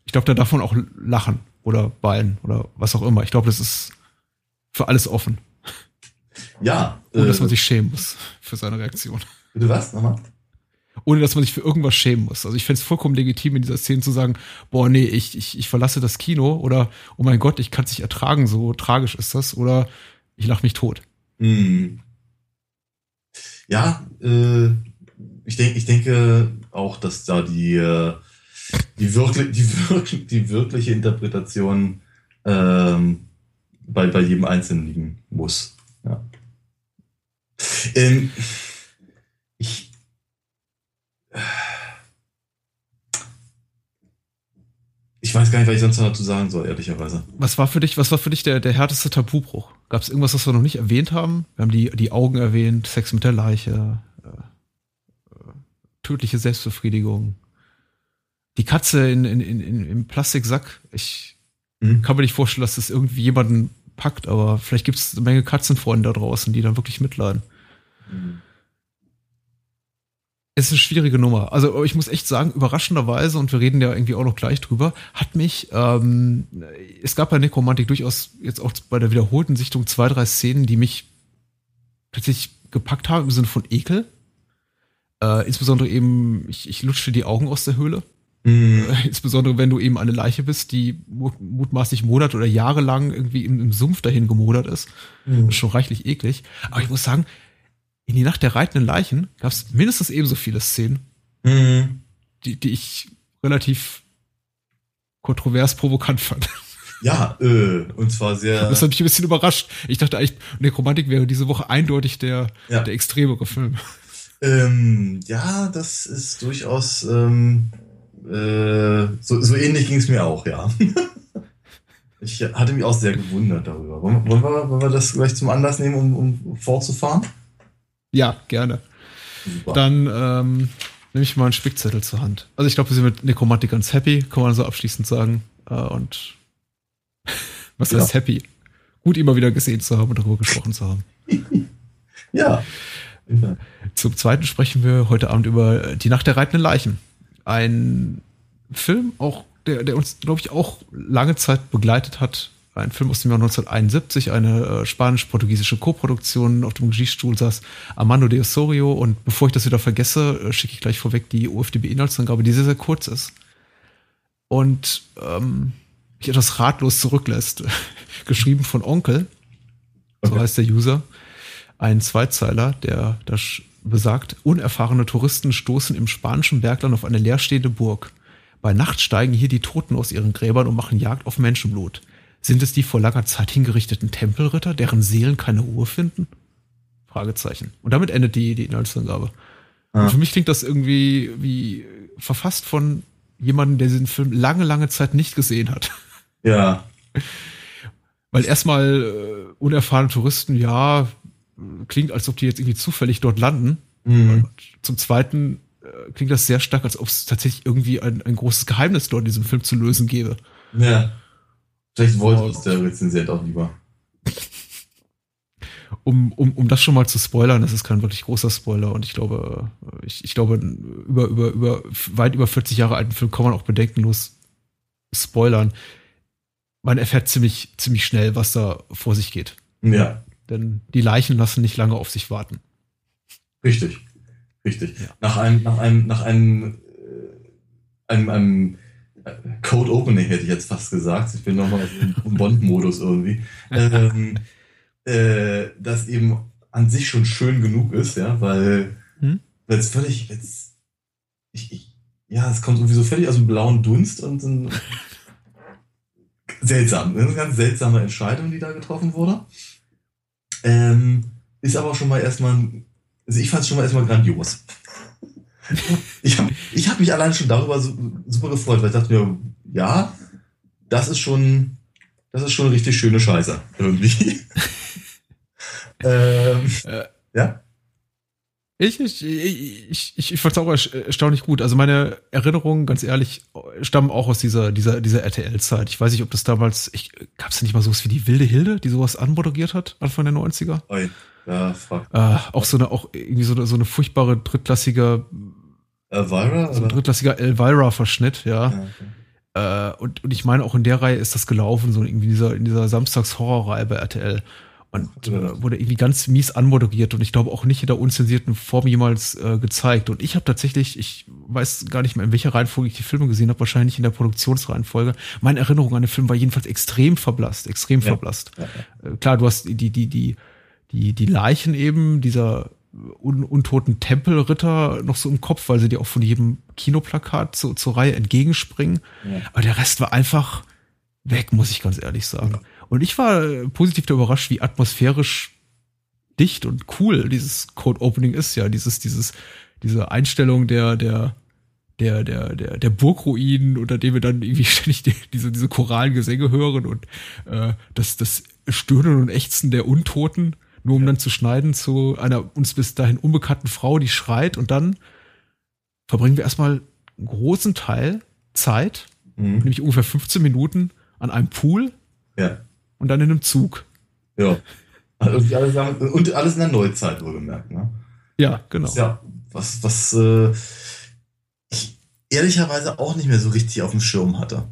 Speaker 1: Ich glaube, da darf man auch lachen oder weinen oder was auch immer. Ich glaube, das ist für alles offen.
Speaker 2: Ja.
Speaker 1: Ohne dass man äh, sich schämen muss für seine Reaktion.
Speaker 2: Du was? Nochmal?
Speaker 1: Ohne dass man sich für irgendwas schämen muss. Also ich fände es vollkommen legitim, in dieser Szene zu sagen, boah, nee, ich, ich, ich verlasse das Kino oder oh mein Gott, ich kann es nicht ertragen, so tragisch ist das, oder ich lache mich tot.
Speaker 2: Hm. Ja, äh, ich, denk, ich denke auch, dass da die, äh, die, wirklich, die, wirklich, die wirkliche Interpretation ähm, bei, bei jedem Einzelnen liegen muss. Ja. Ähm, ich. Ich weiß gar nicht, was ich sonst noch dazu sagen soll, ehrlicherweise.
Speaker 1: Was war für dich, was war für dich der, der härteste Tabubruch? Gab es irgendwas, was wir noch nicht erwähnt haben? Wir haben die, die Augen erwähnt, Sex mit der Leiche, tödliche Selbstbefriedigung. Die Katze in, in, in, im Plastiksack. Ich mhm. kann mir nicht vorstellen, dass das irgendwie jemanden packt, aber vielleicht gibt es eine Menge Katzenfreunde da draußen, die dann wirklich mitleiden. Mhm. Es ist eine schwierige Nummer. Also ich muss echt sagen, überraschenderweise, und wir reden ja irgendwie auch noch gleich drüber, hat mich, ähm, es gab bei Nekromantik durchaus jetzt auch bei der wiederholten Sichtung zwei, drei Szenen, die mich tatsächlich gepackt haben im Sinne von Ekel. Äh, insbesondere eben, ich, ich lutsche die Augen aus der Höhle. Mhm. Insbesondere wenn du eben eine Leiche bist, die mutmaßlich Monate oder Jahre lang irgendwie im, im Sumpf dahin gemodert ist. Mhm. Ist schon reichlich eklig. Aber ich muss sagen, in die Nacht der reitenden Leichen gab es mindestens ebenso viele Szenen, mhm. die, die ich relativ kontrovers provokant fand.
Speaker 2: Ja, äh, und zwar sehr.
Speaker 1: Das hat mich ein bisschen überrascht. Ich dachte eigentlich, Nekromantik wäre diese Woche eindeutig der, ja. der extremere Film.
Speaker 2: Ähm, ja, das ist durchaus ähm, äh, so, so ähnlich ging es mir auch, ja. ich hatte mich auch sehr gewundert darüber. Wollen, wollen, wir, wollen wir das gleich zum Anlass nehmen, um, um fortzufahren?
Speaker 1: Ja, gerne. Super. Dann ähm, nehme ich mal einen Spickzettel zur Hand. Also ich glaube, wir sind mit Nekromantik ganz happy, kann man so abschließend sagen. Äh, und was heißt ja. happy? Gut, immer wieder gesehen zu haben und darüber gesprochen zu haben.
Speaker 2: ja.
Speaker 1: Zum Zweiten sprechen wir heute Abend über Die Nacht der reitenden Leichen. Ein Film, auch, der, der uns, glaube ich, auch lange Zeit begleitet hat. Ein Film aus dem Jahr 1971, eine äh, spanisch-portugiesische Koproduktion. Auf dem Regiestuhl saß Armando de Osorio. Und bevor ich das wieder vergesse, äh, schicke ich gleich vorweg die OFDB-Inhaltsangabe, die sehr, sehr kurz ist. Und ähm, mich etwas ratlos zurücklässt. Geschrieben von Onkel, so okay. heißt der User ein Zweizeiler, der das besagt, unerfahrene Touristen stoßen im spanischen Bergland auf eine leerstehende Burg. Bei Nacht steigen hier die Toten aus ihren Gräbern und machen Jagd auf Menschenblut. Sind es die vor langer Zeit hingerichteten Tempelritter, deren Seelen keine Ruhe finden? Fragezeichen. Und damit endet die, die Inhaltsangabe. Ja. Und für mich klingt das irgendwie wie verfasst von jemandem, der diesen Film lange, lange Zeit nicht gesehen hat.
Speaker 2: Ja.
Speaker 1: Weil erstmal äh, unerfahrene Touristen, ja, klingt, als ob die jetzt irgendwie zufällig dort landen. Mhm. zum Zweiten äh, klingt das sehr stark, als ob es tatsächlich irgendwie ein, ein großes Geheimnis dort in diesem Film zu lösen gäbe.
Speaker 2: Ja. Vielleicht wollte es der Rezensent auch lieber.
Speaker 1: Um, um, um das schon mal zu spoilern, das ist kein wirklich großer Spoiler und ich glaube, äh, ich, ich glaube, über, über, über weit über 40 Jahre alten Film kann man auch bedenkenlos spoilern. Man erfährt ziemlich, ziemlich schnell, was da vor sich geht.
Speaker 2: Ja.
Speaker 1: Denn die Leichen lassen nicht lange auf sich warten.
Speaker 2: Richtig. Richtig. Ja. Nach einem, nach einem, nach einem, äh, einem, einem äh, Code Opening hätte ich jetzt fast gesagt. Ich bin nochmal im Bond-Modus irgendwie. ähm, äh, das eben an sich schon schön genug ist, ja, weil hm? es völlig, jetzt, ich, ich, ja, es kommt irgendwie so völlig aus dem blauen Dunst und ein, seltsam. eine ganz seltsame Entscheidung, die da getroffen wurde. Ähm, ist aber schon mal erstmal, also ich fand es schon mal erstmal grandios. ich habe ich hab mich allein schon darüber super gefreut, weil ich dachte mir, ja, das ist schon, das ist schon richtig schöne Scheiße, irgendwie. ähm, äh, ja?
Speaker 1: Ich, ich, ich, ich, ich fand es auch erstaunlich gut. Also meine Erinnerungen, ganz ehrlich, stammen auch aus dieser, dieser, dieser RTL-Zeit. Ich weiß nicht, ob das damals, ich, gab es nicht mal sowas wie die Wilde Hilde, die sowas anmoderiert hat, Anfang der 90er? Oi. Ja, fuck. Äh, auch so eine, auch irgendwie so eine, so eine furchtbare drittklassige
Speaker 2: Elvira?
Speaker 1: So ein drittklassiger Elvira-Verschnitt, ja. ja okay. äh, und, und ich meine, auch in der Reihe ist das gelaufen, so irgendwie in dieser, in dieser Samstags-Horror-Reihe bei RTL. Und äh, wurde irgendwie ganz mies anmoderiert und ich glaube auch nicht in der unzensierten Form jemals äh, gezeigt. Und ich habe tatsächlich, ich weiß gar nicht mehr, in welcher Reihenfolge ich die Filme gesehen habe, wahrscheinlich in der Produktionsreihenfolge. Meine Erinnerung an den Film war jedenfalls extrem verblasst, extrem ja. verblasst. Ja, ja. Äh, klar, du hast die, die, die, die, die, die Leichen eben dieser un, untoten Tempelritter noch so im Kopf, weil sie dir auch von jedem Kinoplakat zu, zur Reihe entgegenspringen. Aber der Rest war einfach weg, muss ich ganz ehrlich sagen. Und ich war positiv überrascht, wie atmosphärisch dicht und cool dieses Code Opening ist, ja, dieses, dieses, diese Einstellung der, der, der, der, der, der Burgruinen, unter dem wir dann irgendwie ständig die, diese, diese choralen Gesänge hören und äh, das, das Stöhnen und Ächzen der Untoten, nur um ja. dann zu schneiden zu einer uns bis dahin unbekannten Frau, die schreit und dann verbringen wir erstmal einen großen Teil Zeit, mhm. nämlich ungefähr 15 Minuten an einem Pool.
Speaker 2: Ja
Speaker 1: und dann in einem Zug.
Speaker 2: Ja. Also alles, und alles in der Neuzeit, wohlgemerkt, ne?
Speaker 1: Ja, genau.
Speaker 2: Ja, was, was äh, ich ehrlicherweise auch nicht mehr so richtig auf dem Schirm hatte.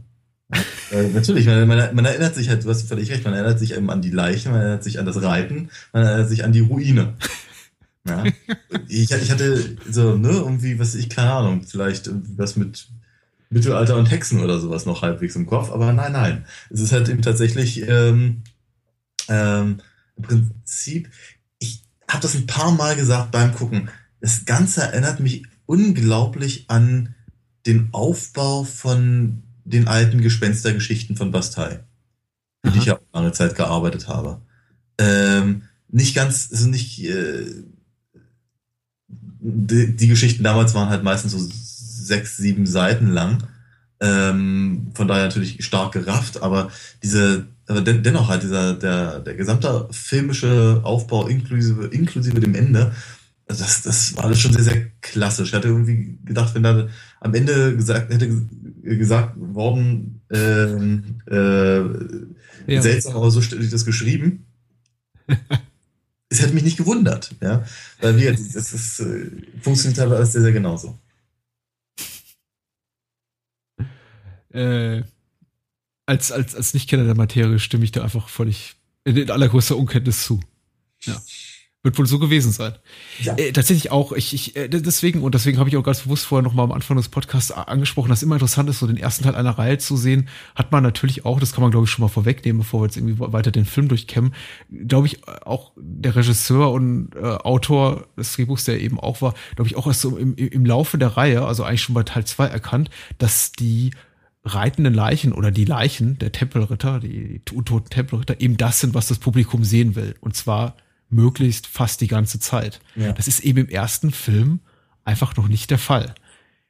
Speaker 2: äh, natürlich, man, man, man, erinnert sich halt, du hast völlig recht, man erinnert sich eben an die Leichen, man erinnert sich an das Reiten, man erinnert sich an die Ruine. Ja. ich, ich hatte so, ne, irgendwie, was ich, keine Ahnung, vielleicht was mit Mittelalter und Hexen oder sowas noch halbwegs im Kopf, aber nein, nein. Es ist halt eben tatsächlich ähm, ähm, im Prinzip, ich habe das ein paar Mal gesagt beim Gucken, das Ganze erinnert mich unglaublich an den Aufbau von den alten Gespenstergeschichten von Bastei, für die ich ja auch lange Zeit gearbeitet habe. Ähm, nicht ganz, also nicht, äh, die, die Geschichten damals waren halt meistens so sechs, sieben Seiten lang. Ähm, von daher natürlich stark gerafft, aber diese, aber den, dennoch halt dieser, der, der gesamte filmische Aufbau inklusive, inklusive dem Ende, das, das war alles schon sehr, sehr klassisch. Ich hatte irgendwie gedacht, wenn da am Ende gesagt, hätte gesagt worden, ähm, äh, ja. seltsam, aber so stelle ich das geschrieben. es hätte mich nicht gewundert, ja. Weil wir, das, das, das funktioniert halt alles sehr, sehr genauso.
Speaker 1: Äh, als, als, als Nichtkenner der Materie stimme ich da einfach völlig in allergrößter Unkenntnis zu. Ja. Wird wohl so gewesen sein. Ja. Äh, tatsächlich auch, ich, ich, äh, deswegen, und deswegen habe ich auch ganz bewusst vorher noch mal am Anfang des Podcasts angesprochen, dass immer interessant ist, so den ersten Teil einer Reihe zu sehen, hat man natürlich auch, das kann man glaube ich schon mal vorwegnehmen, bevor wir jetzt irgendwie weiter den Film durchkämmen, glaube ich auch der Regisseur und äh, Autor des Drehbuchs, der eben auch war, glaube ich auch erst so im, im Laufe der Reihe, also eigentlich schon bei Teil zwei erkannt, dass die reitenden Leichen oder die Leichen der Tempelritter, die, die untoten Tempelritter, eben das sind, was das Publikum sehen will. Und zwar möglichst fast die ganze Zeit. Ja. Das ist eben im ersten Film einfach noch nicht der Fall.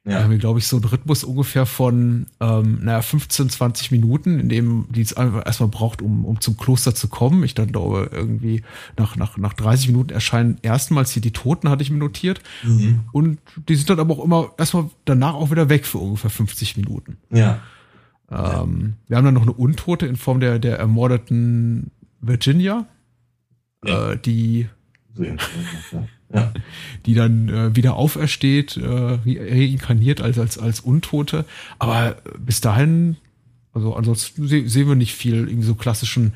Speaker 1: Ja. Wir haben, glaube ich, so einen Rhythmus ungefähr von, ähm, naja, 15, 20 Minuten, in dem die es einfach erstmal braucht, um, um zum Kloster zu kommen. Ich dann glaube, irgendwie nach, nach, nach 30 Minuten erscheinen erstmals hier die Toten, hatte ich mir notiert. Mhm. Und die sind dann aber auch immer erstmal danach auch wieder weg für ungefähr 50 Minuten.
Speaker 2: Ja.
Speaker 1: Ähm, wir haben dann noch eine Untote in Form der, der ermordeten Virginia, ja. äh, die ja. die dann äh, wieder aufersteht, äh, reinkarniert als, als, als Untote. Aber bis dahin, also ansonsten se sehen wir nicht viel irgendwie so klassischen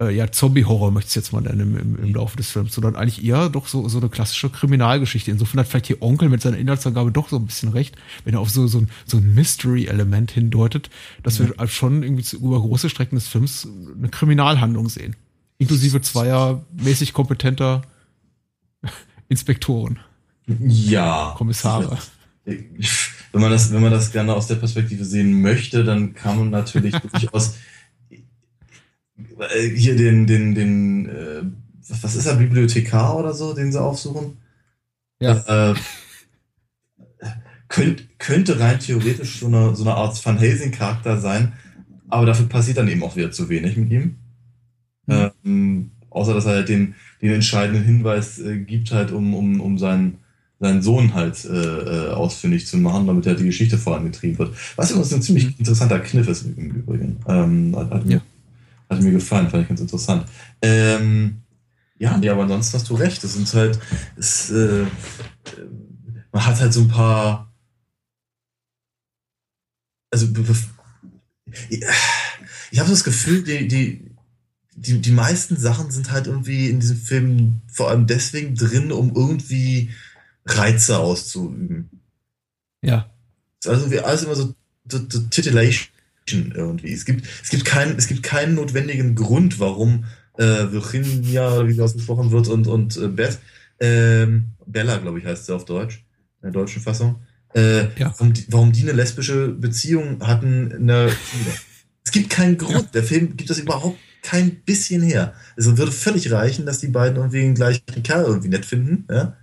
Speaker 1: äh, ja, Zombie-Horror möchte ich jetzt mal nennen im, im, im Laufe des Films, sondern eigentlich eher doch so, so eine klassische Kriminalgeschichte. Insofern hat vielleicht hier Onkel mit seiner Inhaltsangabe doch so ein bisschen recht, wenn er auf so, so ein, so ein Mystery-Element hindeutet, dass ja. wir schon irgendwie zu, über große Strecken des Films eine Kriminalhandlung sehen. Inklusive zweier mäßig kompetenter Inspektoren.
Speaker 2: Ja.
Speaker 1: Kommissare.
Speaker 2: Wenn man das, wenn man das gerne aus der Perspektive sehen möchte, dann kann man natürlich durchaus hier den, den, den, äh, was ist er, Bibliothekar oder so, den sie aufsuchen?
Speaker 1: Ja. Äh,
Speaker 2: könnt, könnte rein theoretisch so eine, so eine Art Van Helsing-Charakter sein, aber dafür passiert dann eben auch wieder zu wenig mit ihm. Mhm. Ähm, außer dass er halt den, den entscheidenden Hinweis äh, gibt, halt, um, um, um seinen, seinen Sohn halt äh, äh ausfindig zu machen, damit er halt die Geschichte vorangetrieben wird. Was übrigens ein ziemlich mhm. interessanter Kniff ist im Übrigen. Ähm, hat, hat, ja. Hat mir gefallen, fand ich ganz interessant. Ähm, ja, nee, aber ansonsten hast du recht. Es sind halt, es, äh, man hat halt so ein paar, also ich habe das Gefühl, die, die, die, die meisten Sachen sind halt irgendwie in diesem Film vor allem deswegen drin, um irgendwie Reize auszuüben.
Speaker 1: Ja.
Speaker 2: Also wie alles immer so, so, so Titillation irgendwie. Es gibt, es gibt, keinen, es gibt keinen notwendigen Grund, warum äh, Virginia, wie sie ausgesprochen wird, und, und äh, Beth, ähm, Bella, glaube ich, heißt sie auf Deutsch, in der deutschen Fassung, äh, ja. warum, die, warum die eine lesbische Beziehung hatten. Eine, es gibt keinen Grund. Ja. Der Film gibt das überhaupt kein bisschen her. Es würde völlig reichen, dass die beiden irgendwie den gleichen Kerl irgendwie nett finden, ja.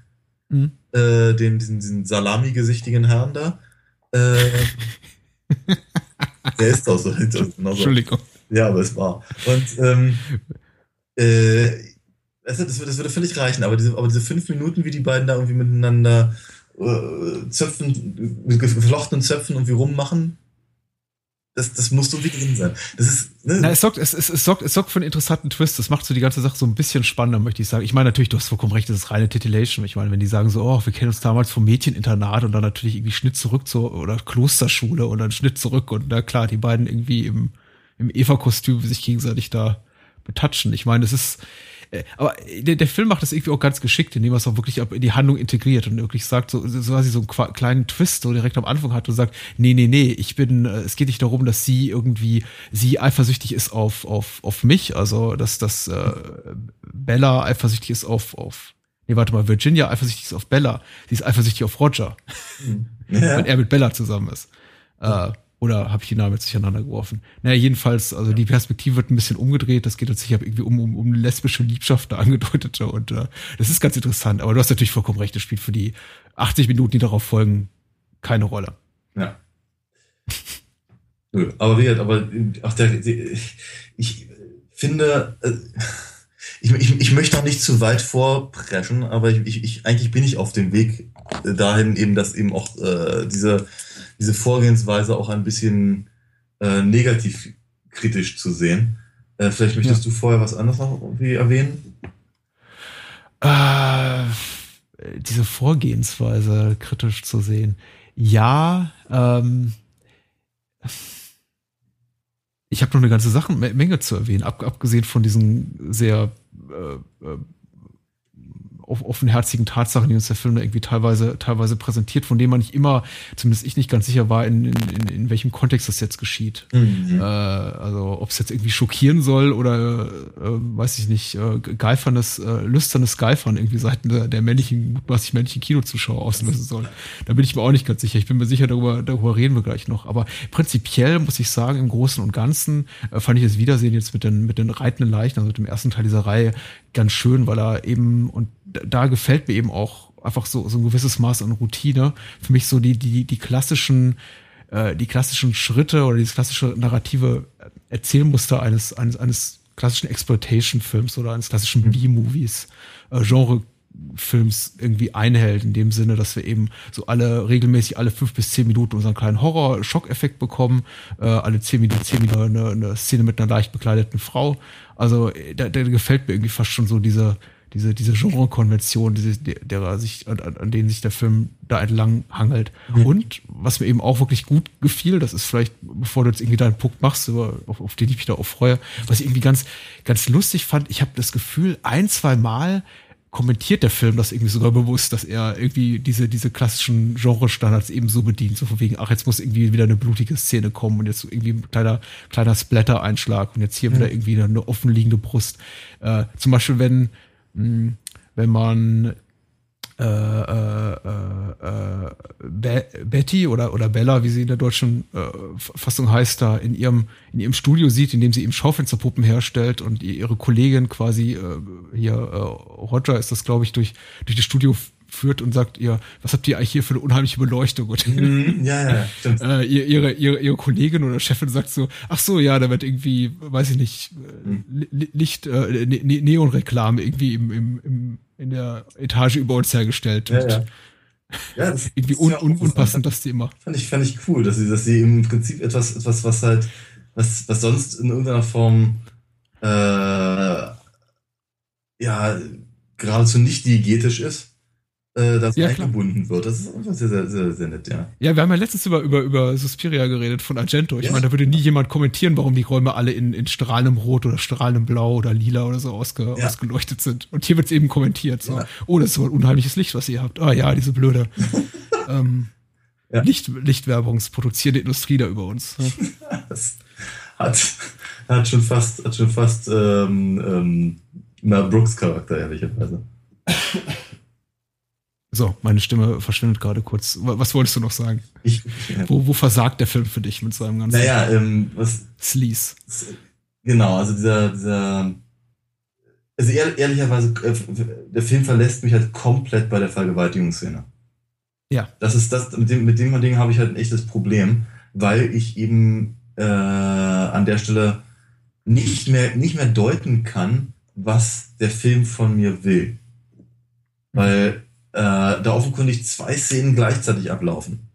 Speaker 2: Mhm. Äh, den, diesen, diesen salami-gesichtigen Herrn da. Äh, Der ist doch so. Genauso.
Speaker 1: Entschuldigung.
Speaker 2: Ja, aber es war. Und ähm, äh, das, das, das würde völlig reichen, aber diese, aber diese fünf Minuten, wie die beiden da irgendwie miteinander äh, Zöpfen, mit geflochtenen Zöpfen irgendwie rummachen, das, das muss so wie drin sein. Das ist,
Speaker 1: ne? Na, es sorgt, es, es, es, sorgt, es sorgt für einen interessanten Twist. Das macht so die ganze Sache so ein bisschen spannender, möchte ich sagen. Ich meine natürlich, du hast vollkommen recht, das ist reine Titillation. Ich meine, wenn die sagen so, oh, wir kennen uns damals vom Mädcheninternat und dann natürlich irgendwie Schnitt zurück zur oder Klosterschule und dann Schnitt zurück und na klar, die beiden irgendwie im, im Eva-Kostüm sich gegenseitig da betatschen. Ich meine, es ist, aber der, der Film macht das irgendwie auch ganz geschickt, indem er es auch wirklich in die Handlung integriert und wirklich sagt, so, so quasi so einen kleinen Twist so direkt am Anfang hat und sagt, nee, nee, nee, ich bin, äh, es geht nicht darum, dass sie irgendwie, sie eifersüchtig ist auf, auf, auf mich, also dass, dass äh, Bella eifersüchtig ist auf, auf, nee, warte mal, Virginia eifersüchtig ist auf Bella, sie ist eifersüchtig auf Roger, hm. ja. wenn er mit Bella zusammen ist. Äh, oder habe ich die Namen jetzt durcheinander geworfen? Naja, jedenfalls, also die Perspektive wird ein bisschen umgedreht. Das geht jetzt irgendwie um, um, um lesbische Liebschaft, da angedeutete. Und äh, das ist ganz interessant. Aber du hast natürlich vollkommen recht, das spielt für die 80 Minuten, die darauf folgen, keine Rolle.
Speaker 2: Ja. Nö, aber wie aber auch der, ich finde, äh, ich, ich, ich möchte auch nicht zu weit vorpreschen, aber ich, ich, eigentlich bin ich auf dem Weg dahin eben, dass eben auch äh, diese diese Vorgehensweise auch ein bisschen äh, negativ kritisch zu sehen. Äh, vielleicht möchtest ja. du vorher was anderes noch irgendwie erwähnen?
Speaker 1: Äh, diese Vorgehensweise kritisch zu sehen. Ja, ähm, ich habe noch eine ganze Sachen, Menge zu erwähnen, ab, abgesehen von diesen sehr äh, äh offenherzigen Tatsachen, die uns der Film da irgendwie teilweise, teilweise präsentiert, von denen man nicht immer, zumindest ich nicht ganz sicher war, in, in, in welchem Kontext das jetzt geschieht. Mhm. Äh, also ob es jetzt irgendwie schockieren soll oder, äh, weiß ich nicht, äh, geifernes, äh, lüsternes Geifern irgendwie seiten der, der männlichen, mutmaßlich männlichen Kinozuschauer auslösen soll. Da bin ich mir auch nicht ganz sicher. Ich bin mir sicher, darüber, darüber reden wir gleich noch. Aber prinzipiell muss ich sagen, im Großen und Ganzen äh, fand ich das Wiedersehen jetzt mit den, mit den reitenden Leichen, also mit dem ersten Teil dieser Reihe, ganz schön, weil er eben, und da gefällt mir eben auch einfach so, so ein gewisses Maß an Routine. Für mich so die, die, die klassischen, äh, die klassischen Schritte oder dieses klassische narrative Erzählmuster eines, eines, eines klassischen Exploitation-Films oder eines klassischen mhm. B-Movies, äh, Genre Films irgendwie einhält, in dem Sinne, dass wir eben so alle regelmäßig alle fünf bis zehn Minuten unseren kleinen Horror-Schockeffekt bekommen, äh, alle zehn Minuten, zehn Minuten eine, eine Szene mit einer leicht bekleideten Frau. Also da, da gefällt mir irgendwie fast schon so diese, diese, diese Genre-Konvention, diese, derer sich, an, an denen sich der Film da entlang hangelt. Mhm. Und was mir eben auch wirklich gut gefiel, das ist vielleicht, bevor du jetzt irgendwie deinen Punkt machst, auf, auf den ich mich da auch freue, was ich irgendwie ganz, ganz lustig fand, ich habe das Gefühl, ein, zwei Mal kommentiert der Film das irgendwie sogar bewusst, dass er irgendwie diese, diese klassischen Genre-Standards eben so bedient, so von wegen, ach, jetzt muss irgendwie wieder eine blutige Szene kommen und jetzt irgendwie ein kleiner, kleiner Splatter-Einschlag und jetzt hier mhm. wieder irgendwie eine offenliegende Brust. Äh, zum Beispiel, wenn, wenn man äh, äh, äh, Be Betty oder, oder Bella, wie sie in der deutschen äh, Fassung heißt, da in ihrem, in ihrem Studio sieht, in dem sie eben Schaufensterpuppen herstellt und ihre Kollegin quasi äh, hier, äh, Roger ist das, glaube ich, durch, durch das Studio führt und sagt ihr, was habt ihr eigentlich hier für eine unheimliche Beleuchtung? Und
Speaker 2: mhm, ja, ja,
Speaker 1: stimmt. Äh, ihre, ihre, ihre Kollegin oder Chefin sagt so, ach so, ja, da wird irgendwie, weiß ich nicht, mhm. Licht, äh, ne, ne Neonreklame irgendwie im, im, im, in der Etage über uns hergestellt.
Speaker 2: Ja, ja.
Speaker 1: Ja, das irgendwie un, un, unpassend das Thema.
Speaker 2: Fand ich, fand ich cool, dass sie, dass sie im Prinzip etwas, etwas, was halt, was, was sonst in irgendeiner Form äh, ja geradezu nicht diegetisch ist, äh, das ja, eingebunden wird. Das ist einfach sehr, sehr, sehr, sehr nett, ja.
Speaker 1: Ja, wir haben ja letztens über, über, über Suspiria geredet von Argento. Ich ja. meine, da würde nie jemand kommentieren, warum die Räume alle in, in strahlendem Rot oder strahlendem Blau oder Lila oder so ausge, ja. ausgeleuchtet sind. Und hier wird es eben kommentiert. So. Ja. Oh, das ist so ein unheimliches Licht, was ihr habt. Ah ja, diese blöde ähm, Licht, Lichtwerbungsproduzierende Industrie da über uns.
Speaker 2: das hat, hat schon fast, hat schon fast ähm, ähm, Mel Brooks Charakter, ehrlicherweise.
Speaker 1: So, meine Stimme verschwindet gerade kurz. Was wolltest du noch sagen?
Speaker 2: Ich,
Speaker 1: ja. wo, wo versagt der Film für dich mit seinem ganzen
Speaker 2: naja, ähm, was,
Speaker 1: Sleaze?
Speaker 2: Genau, also dieser, dieser also ehr, ehrlicherweise, äh, der Film verlässt mich halt komplett bei der Vergewaltigungsszene.
Speaker 1: Ja.
Speaker 2: Das ist das, mit dem, mit dem Ding habe ich halt ein echtes Problem, weil ich eben äh, an der Stelle nicht mehr, nicht mehr deuten kann, was der Film von mir will. Weil äh, da offenkundig zwei Szenen gleichzeitig ablaufen.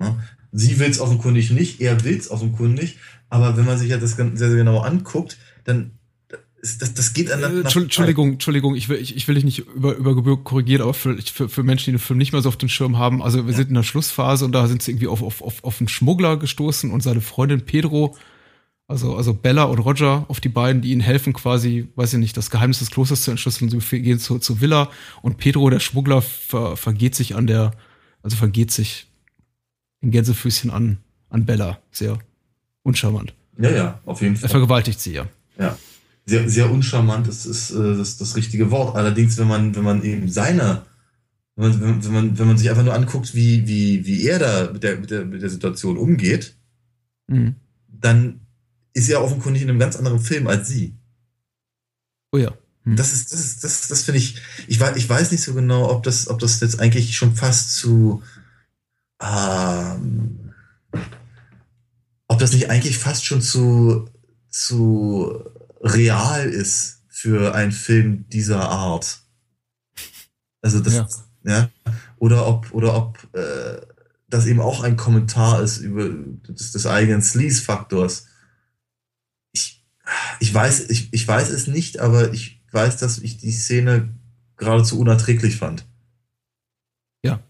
Speaker 2: Ja. Sie will es offenkundig nicht, er will es offenkundig, aber wenn man sich ja das sehr, sehr genau anguckt, dann das, das geht an
Speaker 1: äh, Entschuldigung, Entschuldigung, ich will, ich, ich will dich nicht über, über Gebühr korrigieren, aber für, für, für Menschen, die den Film nicht mehr so auf den Schirm haben, also wir ja. sind in der Schlussphase und da sind sie irgendwie auf, auf, auf, auf einen Schmuggler gestoßen und seine Freundin Pedro also, also Bella und Roger auf die beiden, die ihnen helfen, quasi, weiß ich nicht, das Geheimnis des Klosters zu entschlüsseln. Sie gehen zur, zur Villa und Pedro, der Schmuggler, ver, vergeht sich an der, also vergeht sich in Gänsefüßchen an, an Bella. Sehr uncharmant.
Speaker 2: Ja, ja, auf jeden Fall.
Speaker 1: Er vergewaltigt sie ja.
Speaker 2: Ja. Sehr, sehr uncharmant ist, ist, äh, ist das richtige Wort. Allerdings, wenn man, wenn man eben seine, wenn man, wenn man, wenn man sich einfach nur anguckt, wie, wie, wie er da mit der, mit der, mit der Situation umgeht, mhm. dann ist ja offenkundig in einem ganz anderen Film als sie.
Speaker 1: Oh ja.
Speaker 2: Hm. Das ist, das ist, das, das finde ich, ich weiß, ich weiß nicht so genau, ob das, ob das jetzt eigentlich schon fast zu, ähm, ob das nicht eigentlich fast schon zu, zu real ist für einen Film dieser Art. Also das, ja, ja oder ob, oder ob äh, das eben auch ein Kommentar ist über des, des eigenen Sleaze-Faktors ich weiß, ich, ich weiß es nicht, aber ich weiß, dass ich die Szene geradezu unerträglich fand.
Speaker 1: Ja.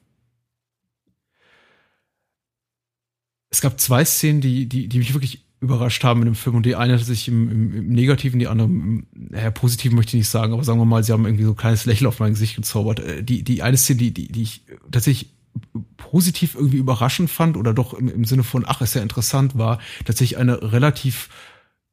Speaker 1: Es gab zwei Szenen, die, die, die mich wirklich überrascht haben in dem Film und die eine hat sich im, im, im Negativen, die andere im naja, Positiven möchte ich nicht sagen, aber sagen wir mal, sie haben irgendwie so ein kleines Lächeln auf mein Gesicht gezaubert. Äh, die, die eine Szene, die, die, die ich tatsächlich positiv irgendwie überraschend fand oder doch im, im Sinne von, ach, ist ja interessant, war tatsächlich eine relativ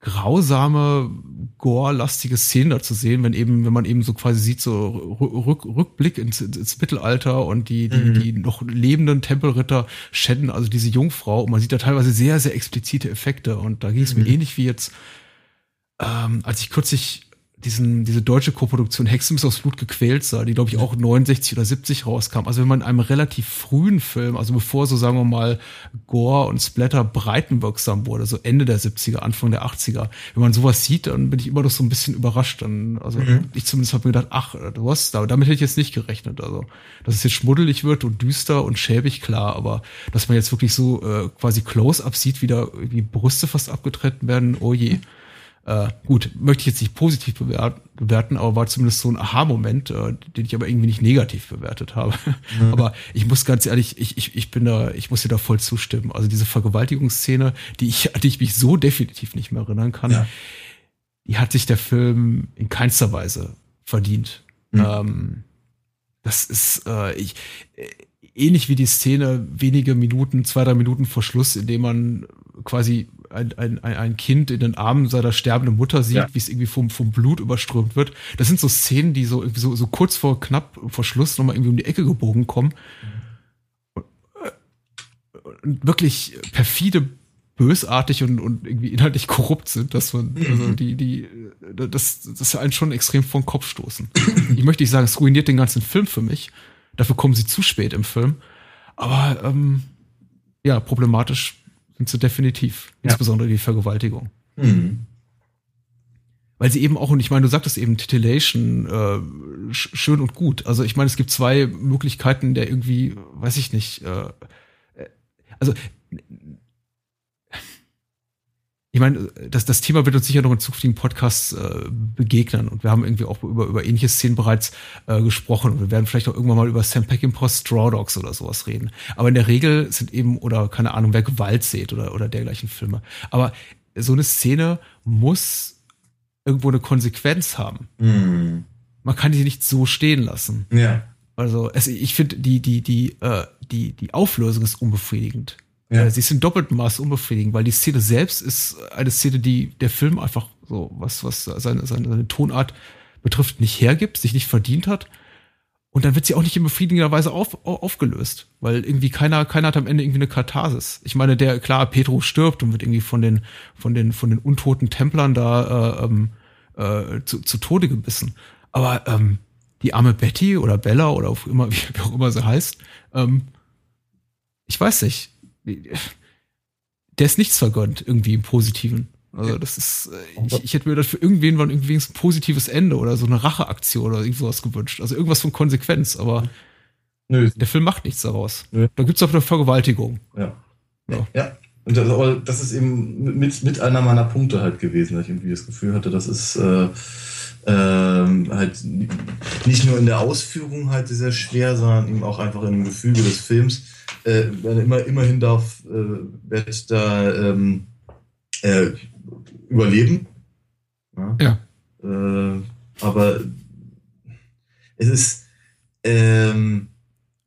Speaker 1: grausame, gore-lastige Szenen da zu sehen, wenn eben, wenn man eben so quasi sieht, so Rück, Rückblick ins, ins Mittelalter und die, die, mhm. die noch lebenden Tempelritter schäden also diese Jungfrau und man sieht da teilweise sehr, sehr explizite Effekte und da ging es mhm. mir ähnlich wie jetzt, ähm, als ich kürzlich diesen, diese deutsche Koproduktion Hexen aufs Blut gequält sah, die glaube ich auch 69 oder 70 rauskam. Also wenn man in einem relativ frühen Film, also bevor so sagen wir mal Gore und Splatter breitenwirksam wurde, so Ende der 70er, Anfang der 80er, wenn man sowas sieht, dann bin ich immer noch so ein bisschen überrascht. Dann, also mhm. ich zumindest habe mir gedacht, ach, du hast, damit hätte ich jetzt nicht gerechnet. Also, dass es jetzt schmuddelig wird und düster und schäbig, klar, aber dass man jetzt wirklich so äh, quasi Close-up sieht, wie da wie Brüste fast abgetreten werden, oh je. Äh, gut, möchte ich jetzt nicht positiv bewerten, aber war zumindest so ein Aha-Moment, äh, den ich aber irgendwie nicht negativ bewertet habe. Mhm. Aber ich muss ganz ehrlich, ich, ich, ich bin da, ich muss dir da voll zustimmen. Also diese Vergewaltigungsszene, die ich, an die ich mich so definitiv nicht mehr erinnern kann, ja. die hat sich der Film in keinster Weise verdient. Mhm. Ähm, das ist, äh, ich, äh, ähnlich wie die Szene wenige Minuten, zwei, drei Minuten vor Schluss, in dem man quasi ein, ein, ein Kind in den Armen seiner sterbenden Mutter sieht, ja. wie es irgendwie vom, vom Blut überströmt wird. Das sind so Szenen, die so so, so kurz vor knapp vor Schluss nochmal irgendwie um die Ecke gebogen kommen. Und, wirklich perfide, bösartig und, und irgendwie inhaltlich korrupt sind, dass man, also die, die, das, das einen schon extrem vor den Kopf stoßen. ich möchte nicht sagen, es ruiniert den ganzen Film für mich. Dafür kommen sie zu spät im Film. Aber ähm, ja, problematisch sind sie definitiv. Ja. Insbesondere die Vergewaltigung. Mhm. Weil sie eben auch, und ich meine, du sagtest eben Titillation, äh, schön und gut. Also ich meine, es gibt zwei Möglichkeiten der irgendwie, weiß ich nicht, äh, äh also ich meine, das, das Thema wird uns sicher noch in zukünftigen Podcasts äh, begegnen und wir haben irgendwie auch über, über ähnliche Szenen bereits äh, gesprochen und wir werden vielleicht auch irgendwann mal über Sam Peckinpah's Straw Dogs oder sowas reden. Aber in der Regel sind eben, oder keine Ahnung, wer Gewalt sieht oder, oder dergleichen Filme. Aber so eine Szene muss irgendwo eine Konsequenz haben. Mm. Man kann die nicht so stehen lassen.
Speaker 2: Ja.
Speaker 1: Also es, ich finde, die, die, die, äh, die, die Auflösung ist unbefriedigend. Ja. Sie ist in doppeltem Maß unbefriedigend, weil die Szene selbst ist eine Szene, die der Film einfach so, was, was seine, seine, seine Tonart betrifft, nicht hergibt, sich nicht verdient hat. Und dann wird sie auch nicht in befriedigender Weise auf, aufgelöst, weil irgendwie keiner, keiner hat am Ende irgendwie eine Katharsis. Ich meine, der, klar, Petro stirbt und wird irgendwie von den, von den, von den untoten Templern da äh, ähm, äh, zu, zu Tode gebissen. Aber ähm, die arme Betty oder Bella oder auch immer, wie auch immer sie heißt, ähm, ich weiß nicht der ist nichts vergönnt, irgendwie im Positiven. Also das ist, äh, ich, ich hätte mir das für irgendwen mal irgendwie ein positives Ende oder so eine Racheaktion oder irgendwas gewünscht. Also irgendwas von Konsequenz, aber Nö. der Film macht nichts daraus. Nö. Da gibt's auch eine Vergewaltigung.
Speaker 2: Ja. Ja. ja. Und das, aber das ist eben mit, mit einer meiner Punkte halt gewesen, dass ich irgendwie das Gefühl hatte, das ist äh, äh, halt nicht nur in der Ausführung halt sehr schwer, sondern eben auch einfach im Gefüge des Films äh, immer, immerhin darf äh, wird da ähm, äh, überleben.
Speaker 1: Ja. ja.
Speaker 2: Äh, aber es ist ähm,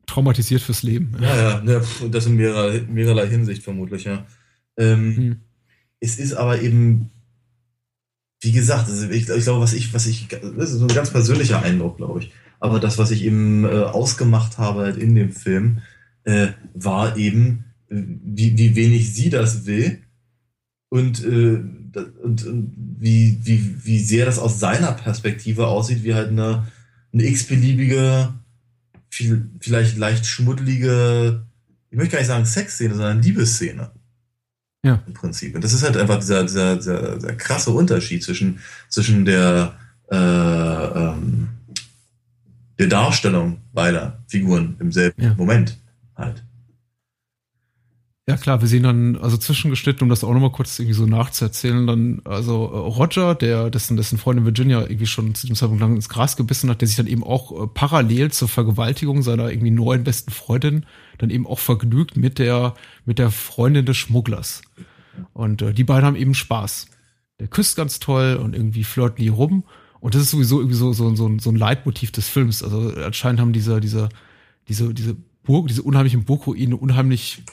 Speaker 1: traumatisiert fürs Leben.
Speaker 2: Ja, ja, ja das in mehrerer, mehrerlei Hinsicht vermutlich, ja. Ähm, hm. Es ist aber eben, wie gesagt, also ich, ich, glaube, was ich, was ich, das ist so ein ganz persönlicher Eindruck, glaube ich. Aber das, was ich eben äh, ausgemacht habe halt in dem Film, äh, war eben, äh, wie, wie wenig sie das will und, äh, und, und wie, wie, wie sehr das aus seiner Perspektive aussieht, wie halt eine, eine x-beliebige, viel, vielleicht leicht schmuddelige, ich möchte gar nicht sagen Sexszene, sondern Liebesszene.
Speaker 1: Ja.
Speaker 2: Im Prinzip. Und das ist halt einfach dieser, dieser, dieser, dieser krasse Unterschied zwischen, zwischen der, äh, ähm, der Darstellung beider Figuren im selben ja. Moment halt.
Speaker 1: Ja klar, wir sehen dann, also zwischengeschnitten, um das auch nochmal kurz irgendwie so nachzuerzählen, dann, also Roger, der, dessen, dessen Freundin Virginia irgendwie schon zu dem Zeitpunkt lang ins Gras gebissen hat, der sich dann eben auch äh, parallel zur Vergewaltigung seiner irgendwie neuen besten Freundin dann eben auch vergnügt mit der, mit der Freundin des Schmugglers. Und äh, die beiden haben eben Spaß. Der küsst ganz toll und irgendwie flirten die rum. Und das ist sowieso irgendwie so, so, so, so ein Leitmotiv des Films. Also anscheinend haben diese, diese, diese, diese Burg, diese unheimlichen Burgruine unheimlich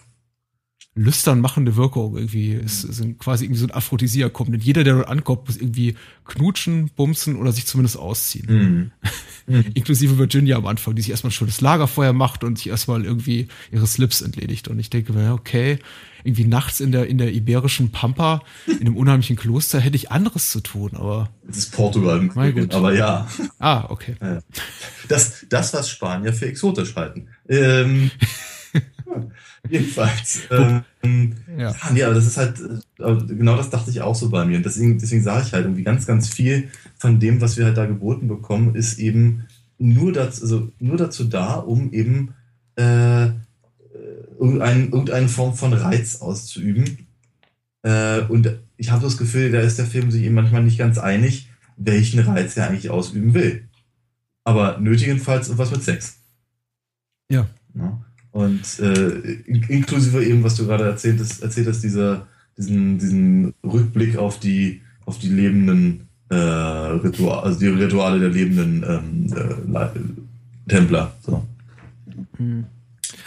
Speaker 1: lüstern machende Wirkung irgendwie. Es sind quasi irgendwie so ein Aphrodisiakum. Denn jeder, der dort ankommt, muss irgendwie knutschen, bumsen oder sich zumindest ausziehen. Mhm. Mhm. Inklusive Virginia am Anfang, die sich erstmal schon das Lagerfeuer macht und sich erstmal irgendwie ihre Slips entledigt. Und ich denke mir, okay, irgendwie nachts in der, in der iberischen Pampa, in einem unheimlichen Kloster, hätte ich anderes zu tun, aber.
Speaker 2: Das ist Portugal, mein gut. aber ja.
Speaker 1: Ah, okay.
Speaker 2: Das, das, was Spanier für exotisch halten. Ähm, jedenfalls. Ähm, ja. Nee, aber das ist halt, äh, genau das dachte ich auch so bei mir. Und deswegen, deswegen sage ich halt irgendwie ganz, ganz viel von dem, was wir halt da geboten bekommen, ist eben nur dazu, also nur dazu da, um eben äh, irgendein, irgendeine Form von Reiz auszuüben. Äh, und ich habe das Gefühl, da ist der Film sich eben manchmal nicht ganz einig, welchen Reiz er eigentlich ausüben will. Aber nötigenfalls was mit Sex.
Speaker 1: Ja.
Speaker 2: ja. Und äh, inklusive eben, was du gerade erzählt hast, erzählt hast dieser, diesen, diesen Rückblick auf die, auf die lebenden äh, Rituale, also die Rituale der lebenden ähm, äh, Templer. So.
Speaker 1: Mhm.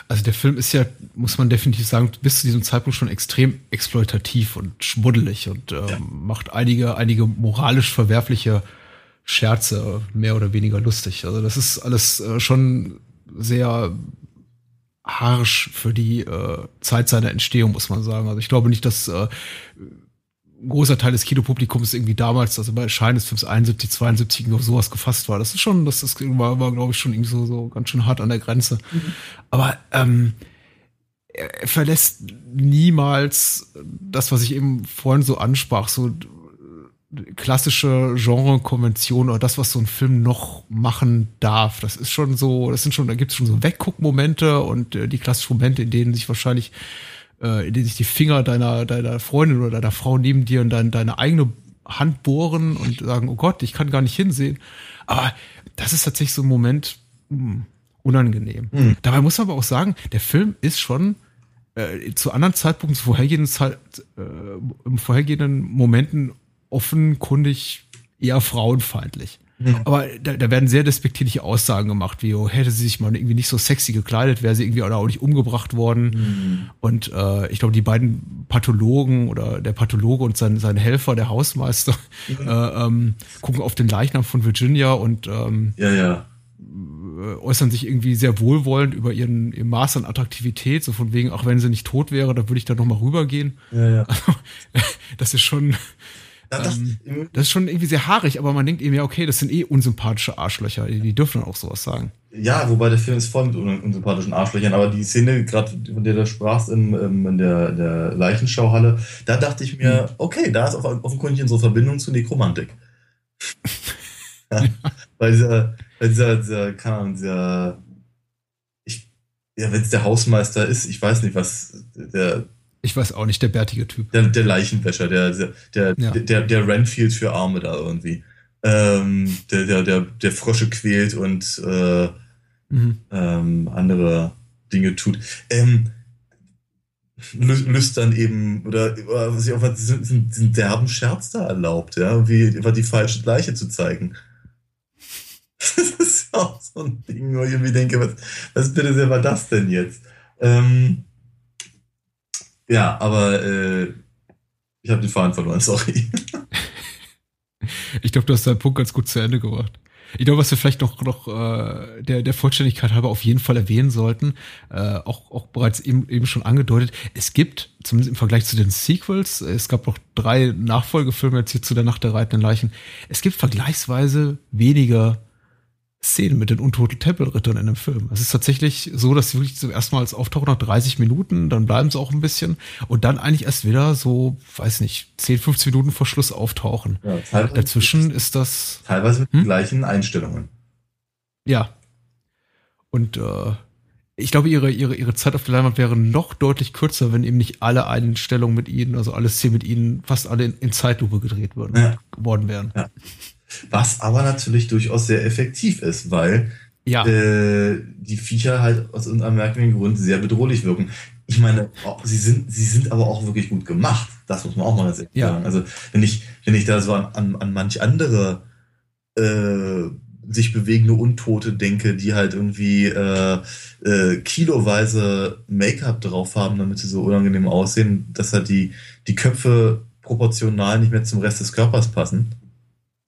Speaker 1: Also der Film ist ja, muss man definitiv sagen, bis zu diesem Zeitpunkt schon extrem exploitativ und schmuddelig und ähm, ja. macht einige, einige moralisch verwerfliche Scherze mehr oder weniger lustig. Also das ist alles äh, schon sehr harsch für die äh, Zeit seiner Entstehung, muss man sagen. Also ich glaube nicht, dass äh, ein großer Teil des Kinopublikums irgendwie damals, also bei Erscheinen des Films 71, 72 auf sowas gefasst war. Das ist schon, das ist, war, war glaube ich, schon irgendwie so, so ganz schön hart an der Grenze. Mhm. Aber ähm, er verlässt niemals das, was ich eben vorhin so ansprach, so klassische Genre-Konvention oder das, was so ein Film noch machen darf. Das ist schon so, das sind schon, da gibt es schon so Wegguckmomente und äh, die klassischen Momente, in denen sich wahrscheinlich, äh, in denen sich die Finger deiner, deiner Freundin oder deiner Frau neben dir und dein, deine eigene Hand bohren und sagen, oh Gott, ich kann gar nicht hinsehen. Aber das ist tatsächlich so ein Moment mh, hm, unangenehm. Mhm. Dabei muss man aber auch sagen, der Film ist schon äh, zu anderen Zeitpunkten, zu vorhergehenden, Zeit, äh, im vorhergehenden Momenten offenkundig eher frauenfeindlich. Mhm. Aber da, da werden sehr despektierliche Aussagen gemacht, wie oh, hätte sie sich mal irgendwie nicht so sexy gekleidet, wäre sie irgendwie auch nicht umgebracht worden. Mhm. Und äh, ich glaube, die beiden Pathologen oder der Pathologe und sein, sein Helfer, der Hausmeister, mhm. äh, ähm, gucken auf den Leichnam von Virginia und ähm,
Speaker 2: ja, ja.
Speaker 1: äußern sich irgendwie sehr wohlwollend über ihren, ihr Maß an Attraktivität, so von wegen, auch wenn sie nicht tot wäre, dann würde ich da nochmal rübergehen.
Speaker 2: Ja, ja.
Speaker 1: Also, das ist schon das, ähm, das, ist schon irgendwie sehr haarig, aber man denkt eben ja, okay, das sind eh unsympathische Arschlöcher, die, dürfen dann auch sowas sagen.
Speaker 2: Ja, wobei der Film ist voll mit unsympathischen Arschlöchern, aber die Szene, gerade von der du sprachst in, in der, der Leichenschauhalle, da dachte ich mir, hm. okay, da ist offenkundig unsere Verbindung zu Nekromantik. ja, ja. Weil dieser, weil dieser, dieser, keine Ahnung, dieser, ich, ja, wenn es der Hausmeister ist, ich weiß nicht, was, der,
Speaker 1: ich weiß auch nicht, der bärtige Typ.
Speaker 2: Der, der Leichenwäscher, der, der, ja. der, der Renfield für Arme da irgendwie. Ähm, der, der, der, der Frösche quält und äh, mhm. ähm, andere Dinge tut. Ähm, löst dann eben, oder, was ich auch diesen, diesen derben Scherz da erlaubt, ja, wie einfach die falsche Leiche zu zeigen. Das ist ja auch so ein Ding, wo ich irgendwie denke, was, was bitte sehr war das denn jetzt? Ähm, ja, aber äh, ich habe den Faden verloren, sorry.
Speaker 1: ich glaube, du hast deinen Punkt ganz gut zu Ende gebracht. Ich glaube, was wir vielleicht noch, noch äh, der, der Vollständigkeit halber auf jeden Fall erwähnen sollten, äh, auch, auch bereits eben, eben schon angedeutet, es gibt, zumindest im Vergleich zu den Sequels, es gab noch drei Nachfolgefilme jetzt hier zu der Nacht der reitenden Leichen, es gibt vergleichsweise weniger Szenen mit den untoten Tempelrittern in dem Film. Es ist tatsächlich so, dass sie wirklich zum ersten Mal als auftauchen nach 30 Minuten, dann bleiben sie auch ein bisschen und dann eigentlich erst wieder so, weiß nicht, 10, 15 Minuten vor Schluss auftauchen. Ja, Dazwischen ist das.
Speaker 2: Teilweise mit hm? gleichen Einstellungen.
Speaker 1: Ja. Und äh, ich glaube, ihre, ihre, ihre Zeit auf der Leinwand wäre noch deutlich kürzer, wenn eben nicht alle Einstellungen mit ihnen, also alle Szenen mit ihnen, fast alle in, in Zeitlupe gedreht würden, ja. worden wären.
Speaker 2: Ja. Was aber natürlich durchaus sehr effektiv ist, weil ja. äh, die Viecher halt aus irgendeinem merkwürdigen Grund sehr bedrohlich wirken. Ich meine, sie sind, sie sind aber auch wirklich gut gemacht. Das muss man auch mal ganz ehrlich ja. sagen. Also, wenn ich, wenn ich da so an, an, an manch andere äh, sich bewegende Untote denke, die halt irgendwie äh, äh, kiloweise Make-up drauf haben, damit sie so unangenehm aussehen, dass halt die, die Köpfe proportional nicht mehr zum Rest des Körpers passen.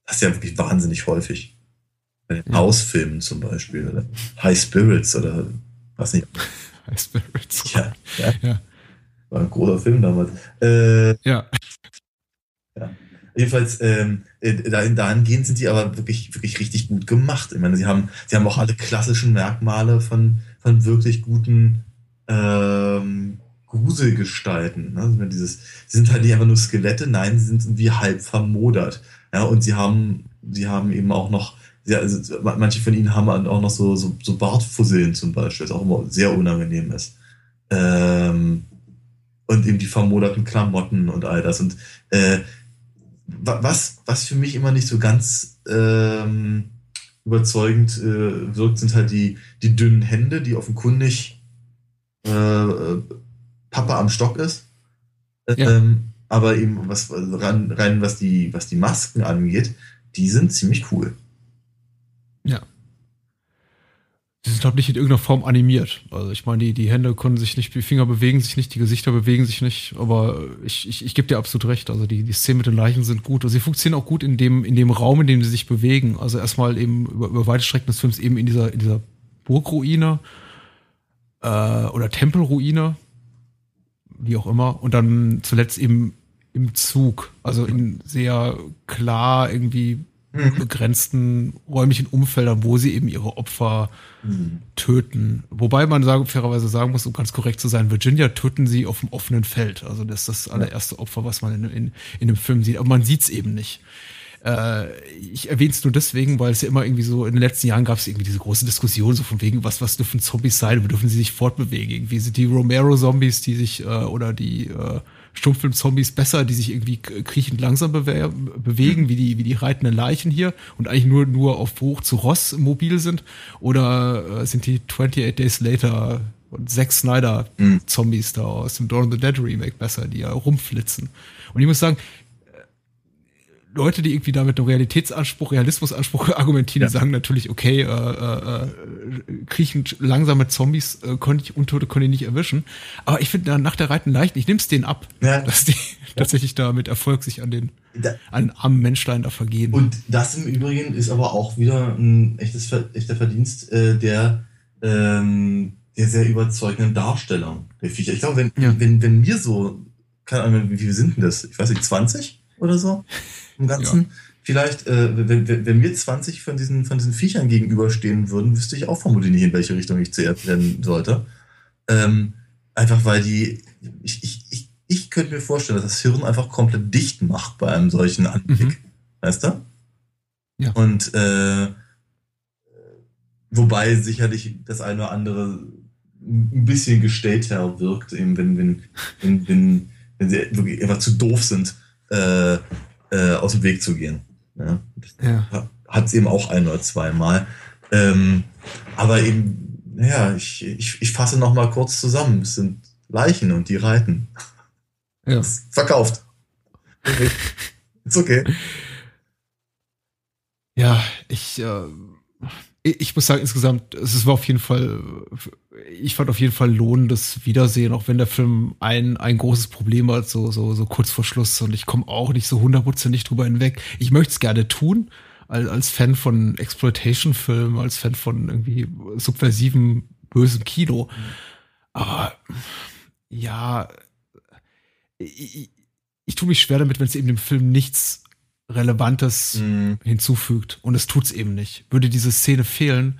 Speaker 2: Das ist ja wirklich wahnsinnig häufig. Bei den ja. Hausfilmen zum Beispiel. Oder High Spirits oder was nicht.
Speaker 1: High Spirits.
Speaker 2: Ja, ja. ja. War ein großer Film damals. Äh,
Speaker 1: ja.
Speaker 2: ja. Jedenfalls, ähm, äh, dahingehend sind die aber wirklich, wirklich richtig gut gemacht. Ich meine, sie haben, sie haben auch alle klassischen Merkmale von, von wirklich guten ähm, Gruselgestalten. Ne? Also dieses, sie sind halt nicht einfach nur Skelette, nein, sie sind irgendwie halb vermodert. Ja, und sie haben, sie haben eben auch noch, ja, also manche von ihnen haben auch noch so, so, so Bartfusseln zum Beispiel, was auch immer sehr unangenehm ist. Ähm, und eben die vermoderten Klamotten und all das. Und äh, was, was für mich immer nicht so ganz ähm, überzeugend äh, wirkt, sind halt die, die dünnen Hände, die offenkundig äh, Papa am Stock ist. Ja. Ähm, aber eben was rein, rein was die was die Masken angeht, die sind ziemlich cool.
Speaker 1: Ja. Die sind, glaube nicht in irgendeiner Form animiert. Also ich meine, die, die Hände können sich nicht, die Finger bewegen sich nicht, die Gesichter bewegen sich nicht, aber ich, ich, ich gebe dir absolut recht. Also die, die Szenen mit den Leichen sind gut. Also sie funktionieren auch gut in dem, in dem Raum, in dem sie sich bewegen. Also erstmal eben über, über weite Strecken des Films eben in dieser, in dieser Burgruine äh, oder Tempelruine, wie auch immer. Und dann zuletzt eben im Zug, also in sehr klar irgendwie mhm. begrenzten räumlichen Umfeldern, wo sie eben ihre Opfer mhm. töten. Wobei man sagen, fairerweise sagen muss, um ganz korrekt zu sein, Virginia töten sie auf dem offenen Feld. Also das ist das allererste Opfer, was man in, in, in dem Film sieht. Aber man sieht es eben nicht. Äh, ich erwähne es nur deswegen, weil es ja immer irgendwie so, in den letzten Jahren gab es irgendwie diese große Diskussion, so von wegen, was, was dürfen Zombies sein, wie dürfen sie sich fortbewegen? Irgendwie sind die Romero-Zombies, die sich, äh, oder die äh, Stummfilm-Zombies besser, die sich irgendwie kriechend langsam bewe bewegen, wie die, wie die reitenden Leichen hier und eigentlich nur, nur auf Hoch zu Ross mobil sind? Oder äh, sind die 28 Days Later und Zack Snyder mhm. Zombies da aus dem Dawn of the Dead Remake besser, die ja rumflitzen? Und ich muss sagen, Leute, die irgendwie da mit einem Realitätsanspruch, Realismusanspruch argumentieren, ja. sagen natürlich, okay, äh, äh, äh, kriechend langsame Zombies äh, konnte ich, Untote konnte ich nicht erwischen. Aber ich finde, nach der Reiten Leichen, ich nehme es denen ab, ja. dass die ja. tatsächlich da mit Erfolg sich an den, da, an den armen Menschlein da vergehen.
Speaker 2: Und das im Übrigen ist aber auch wieder ein echtes, echter Verdienst äh, der, ähm, der sehr überzeugenden Darstellung der Viecher. Ich glaube, wenn, wenn, wenn mir so, keine Ahnung, wie viele sind denn das? Ich weiß nicht, 20 oder so? im Ganzen. Ja. Vielleicht, äh, wenn, wenn mir 20 von diesen, von diesen Viechern gegenüberstehen würden, wüsste ich auch vermutlich nicht, in welche Richtung ich zuerst rennen sollte. Ähm, einfach weil die, ich, ich, ich, ich könnte mir vorstellen, dass das Hirn einfach komplett dicht macht bei einem solchen Anblick. Mhm. Weißt du? Ja. Und äh, wobei sicherlich das eine oder andere ein bisschen gestellter wirkt, eben wenn, wenn, wenn, wenn, wenn sie wirklich einfach zu doof sind, äh, äh, aus dem Weg zu gehen. Ja. ja. Hat es eben auch ein oder zweimal. Ähm, aber eben, naja, ich, ich, ich fasse noch mal kurz zusammen. Es sind Leichen und die reiten. Ja. Verkauft. Ist okay.
Speaker 1: Ja, ich, äh, ich muss sagen, insgesamt, es war auf jeden Fall, ich fand auf jeden Fall lohnendes Wiedersehen, auch wenn der Film ein, ein großes Problem hat, so, so, so kurz vor Schluss. Und ich komme auch nicht so hundertprozentig drüber hinweg. Ich möchte es gerne tun, als, als Fan von Exploitation-Filmen, als Fan von irgendwie subversiven, bösen Kino. Aber ja, ich, ich tue mich schwer damit, wenn es eben dem Film nichts Relevantes mhm. hinzufügt. Und es tut's eben nicht. Würde diese Szene fehlen,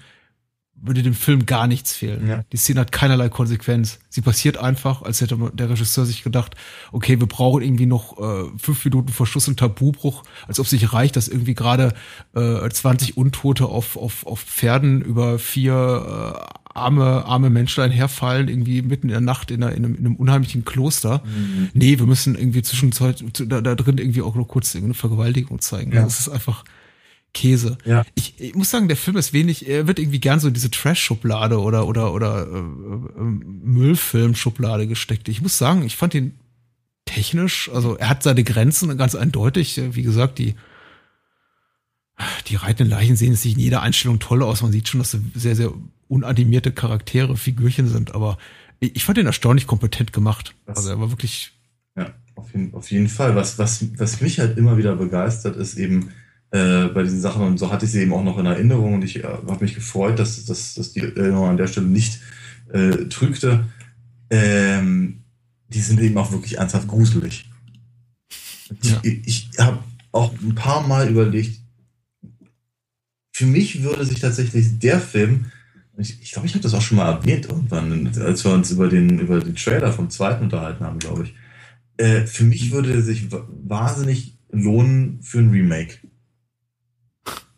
Speaker 1: würde dem Film gar nichts fehlen. Ja. Die Szene hat keinerlei Konsequenz. Sie passiert einfach, als hätte der Regisseur sich gedacht, okay, wir brauchen irgendwie noch äh, fünf Minuten vor Schuss und Tabubruch, als ob sich reicht, dass irgendwie gerade äh, 20 Untote auf, auf, auf Pferden über vier äh, arme, arme Menschlein herfallen, irgendwie mitten in der Nacht in, einer, in, einem, in einem unheimlichen Kloster. Mhm. Nee, wir müssen irgendwie zwischenzeit da, da drin irgendwie auch noch kurz eine Vergewaltigung zeigen. Ja. Das ist einfach Käse. Ja. Ich, ich muss sagen, der Film ist wenig, er wird irgendwie gern so in diese Trash-Schublade oder, oder, oder äh, äh, Müllfilm-Schublade gesteckt. Ich muss sagen, ich fand ihn technisch, also er hat seine Grenzen ganz eindeutig. Wie gesagt, die die reitenden Leichen sehen sich in jeder Einstellung toll aus. Man sieht schon, dass sie sehr, sehr unanimierte Charaktere, Figürchen sind, aber ich fand ihn erstaunlich kompetent gemacht. Das, also er war wirklich.
Speaker 2: Ja, auf jeden, auf jeden Fall. Was, was, was mich halt immer wieder begeistert, ist eben äh, bei diesen Sachen, und so hatte ich sie eben auch noch in Erinnerung und ich äh, habe mich gefreut, dass, dass, dass die Erinnerung an der Stelle nicht äh, trügte. Ähm, die sind eben auch wirklich ernsthaft gruselig. Ja. Ich, ich habe auch ein paar Mal überlegt, für mich würde sich tatsächlich der Film ich, ich glaube, ich habe das auch schon mal erwähnt irgendwann, als wir uns über den, über den Trailer vom zweiten unterhalten haben, glaube ich. Äh, für mich würde er sich wahnsinnig lohnen für ein Remake.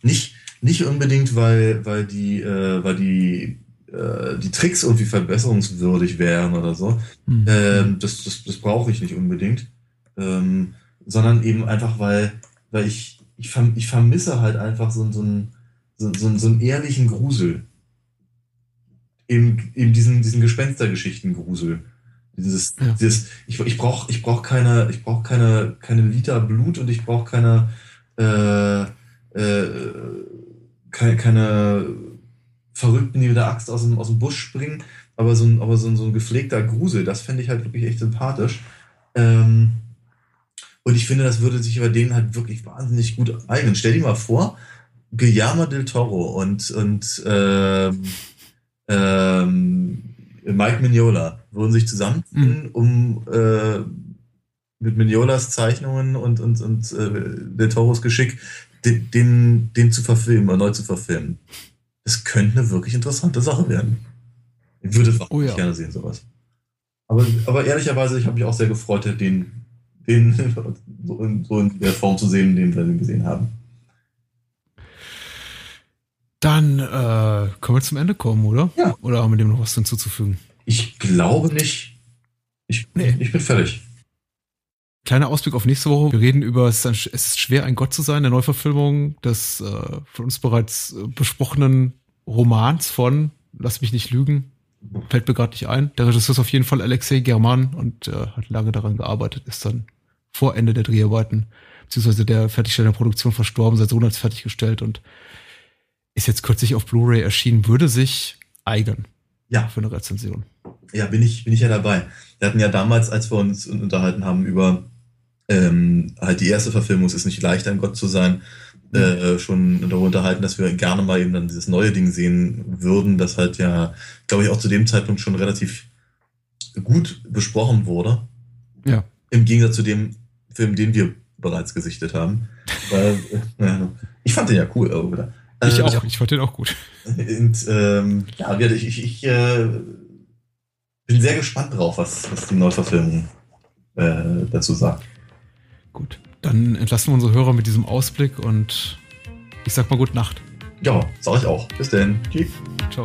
Speaker 2: Nicht, nicht unbedingt, weil, weil die, äh, weil die äh, die Tricks irgendwie verbesserungswürdig wären oder so. Mhm. Ähm, das das, das brauche ich nicht unbedingt. Ähm, sondern eben einfach, weil, weil ich, ich, verm ich vermisse halt einfach so, so, einen, so, so, so einen ehrlichen Grusel. Eben, eben diesen, diesen Gespenstergeschichten-Grusel. Dieses, ja. dieses, ich, ich brauche ich brauch keine, ich brauch keine, keine Liter Blut und ich brauche keine, äh, äh, keine, keine Verrückten, die mit der Axt aus dem, aus dem Busch springen, aber so ein, aber so ein, so ein gepflegter Grusel, das fände ich halt wirklich echt sympathisch. Ähm, und ich finde, das würde sich bei denen halt wirklich wahnsinnig gut eignen. Stell dir mal vor, Guillermo del Toro und, und ähm, ähm, Mike Mignola würden sich zusammenfinden, mhm. um äh, mit Mignolas Zeichnungen und, und, und äh, Del Toros Geschick den, den, den zu verfilmen oder neu zu verfilmen. Das könnte eine wirklich interessante Sache werden. Ich würde es oh ja. gerne sehen, sowas. Aber, aber ehrlicherweise, ich habe mich auch sehr gefreut, den, den so, in, so in der Form zu sehen, den wir gesehen haben.
Speaker 1: Dann äh, können wir zum Ende kommen, oder? Ja. Oder haben wir dem noch was hinzuzufügen?
Speaker 2: Ich glaube nicht. Ich, nee. ich bin fertig.
Speaker 1: Kleiner Ausblick auf nächste Woche. Wir reden über, es ist schwer, ein Gott zu sein, der Neuverfilmung des äh, von uns bereits äh, besprochenen Romans von, lass mich nicht lügen, fällt mir gerade nicht ein. Der Regisseur ist auf jeden Fall Alexei German und äh, hat lange daran gearbeitet, ist dann vor Ende der Dreharbeiten, beziehungsweise der Fertigstellung der Produktion verstorben, sein Sohn hat es fertiggestellt und ist jetzt kürzlich auf Blu-ray erschienen, würde sich eignen. Ja. Für eine Rezension.
Speaker 2: Ja, bin ich, bin ich ja dabei. Wir hatten ja damals, als wir uns unterhalten haben über ähm, halt die erste Verfilmung, es ist nicht leicht, ein Gott zu sein, äh, schon darüber unterhalten, dass wir gerne mal eben dann dieses neue Ding sehen würden, das halt ja, glaube ich, auch zu dem Zeitpunkt schon relativ gut besprochen wurde.
Speaker 1: Ja.
Speaker 2: Im Gegensatz zu dem Film, den wir bereits gesichtet haben. Weil, äh, ich fand den ja cool, oder?
Speaker 1: Ich äh, auch, ich fand den auch gut.
Speaker 2: Und ähm, ja, ich, ich, ich äh, bin sehr gespannt drauf, was, was die Neuverfilmung äh, dazu sagt.
Speaker 1: Gut, dann entlassen wir unsere Hörer mit diesem Ausblick und ich sag mal gute Nacht.
Speaker 2: Ja, sag ich auch. Bis denn. Tschüss. Ciao.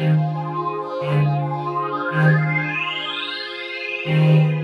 Speaker 3: Thank you.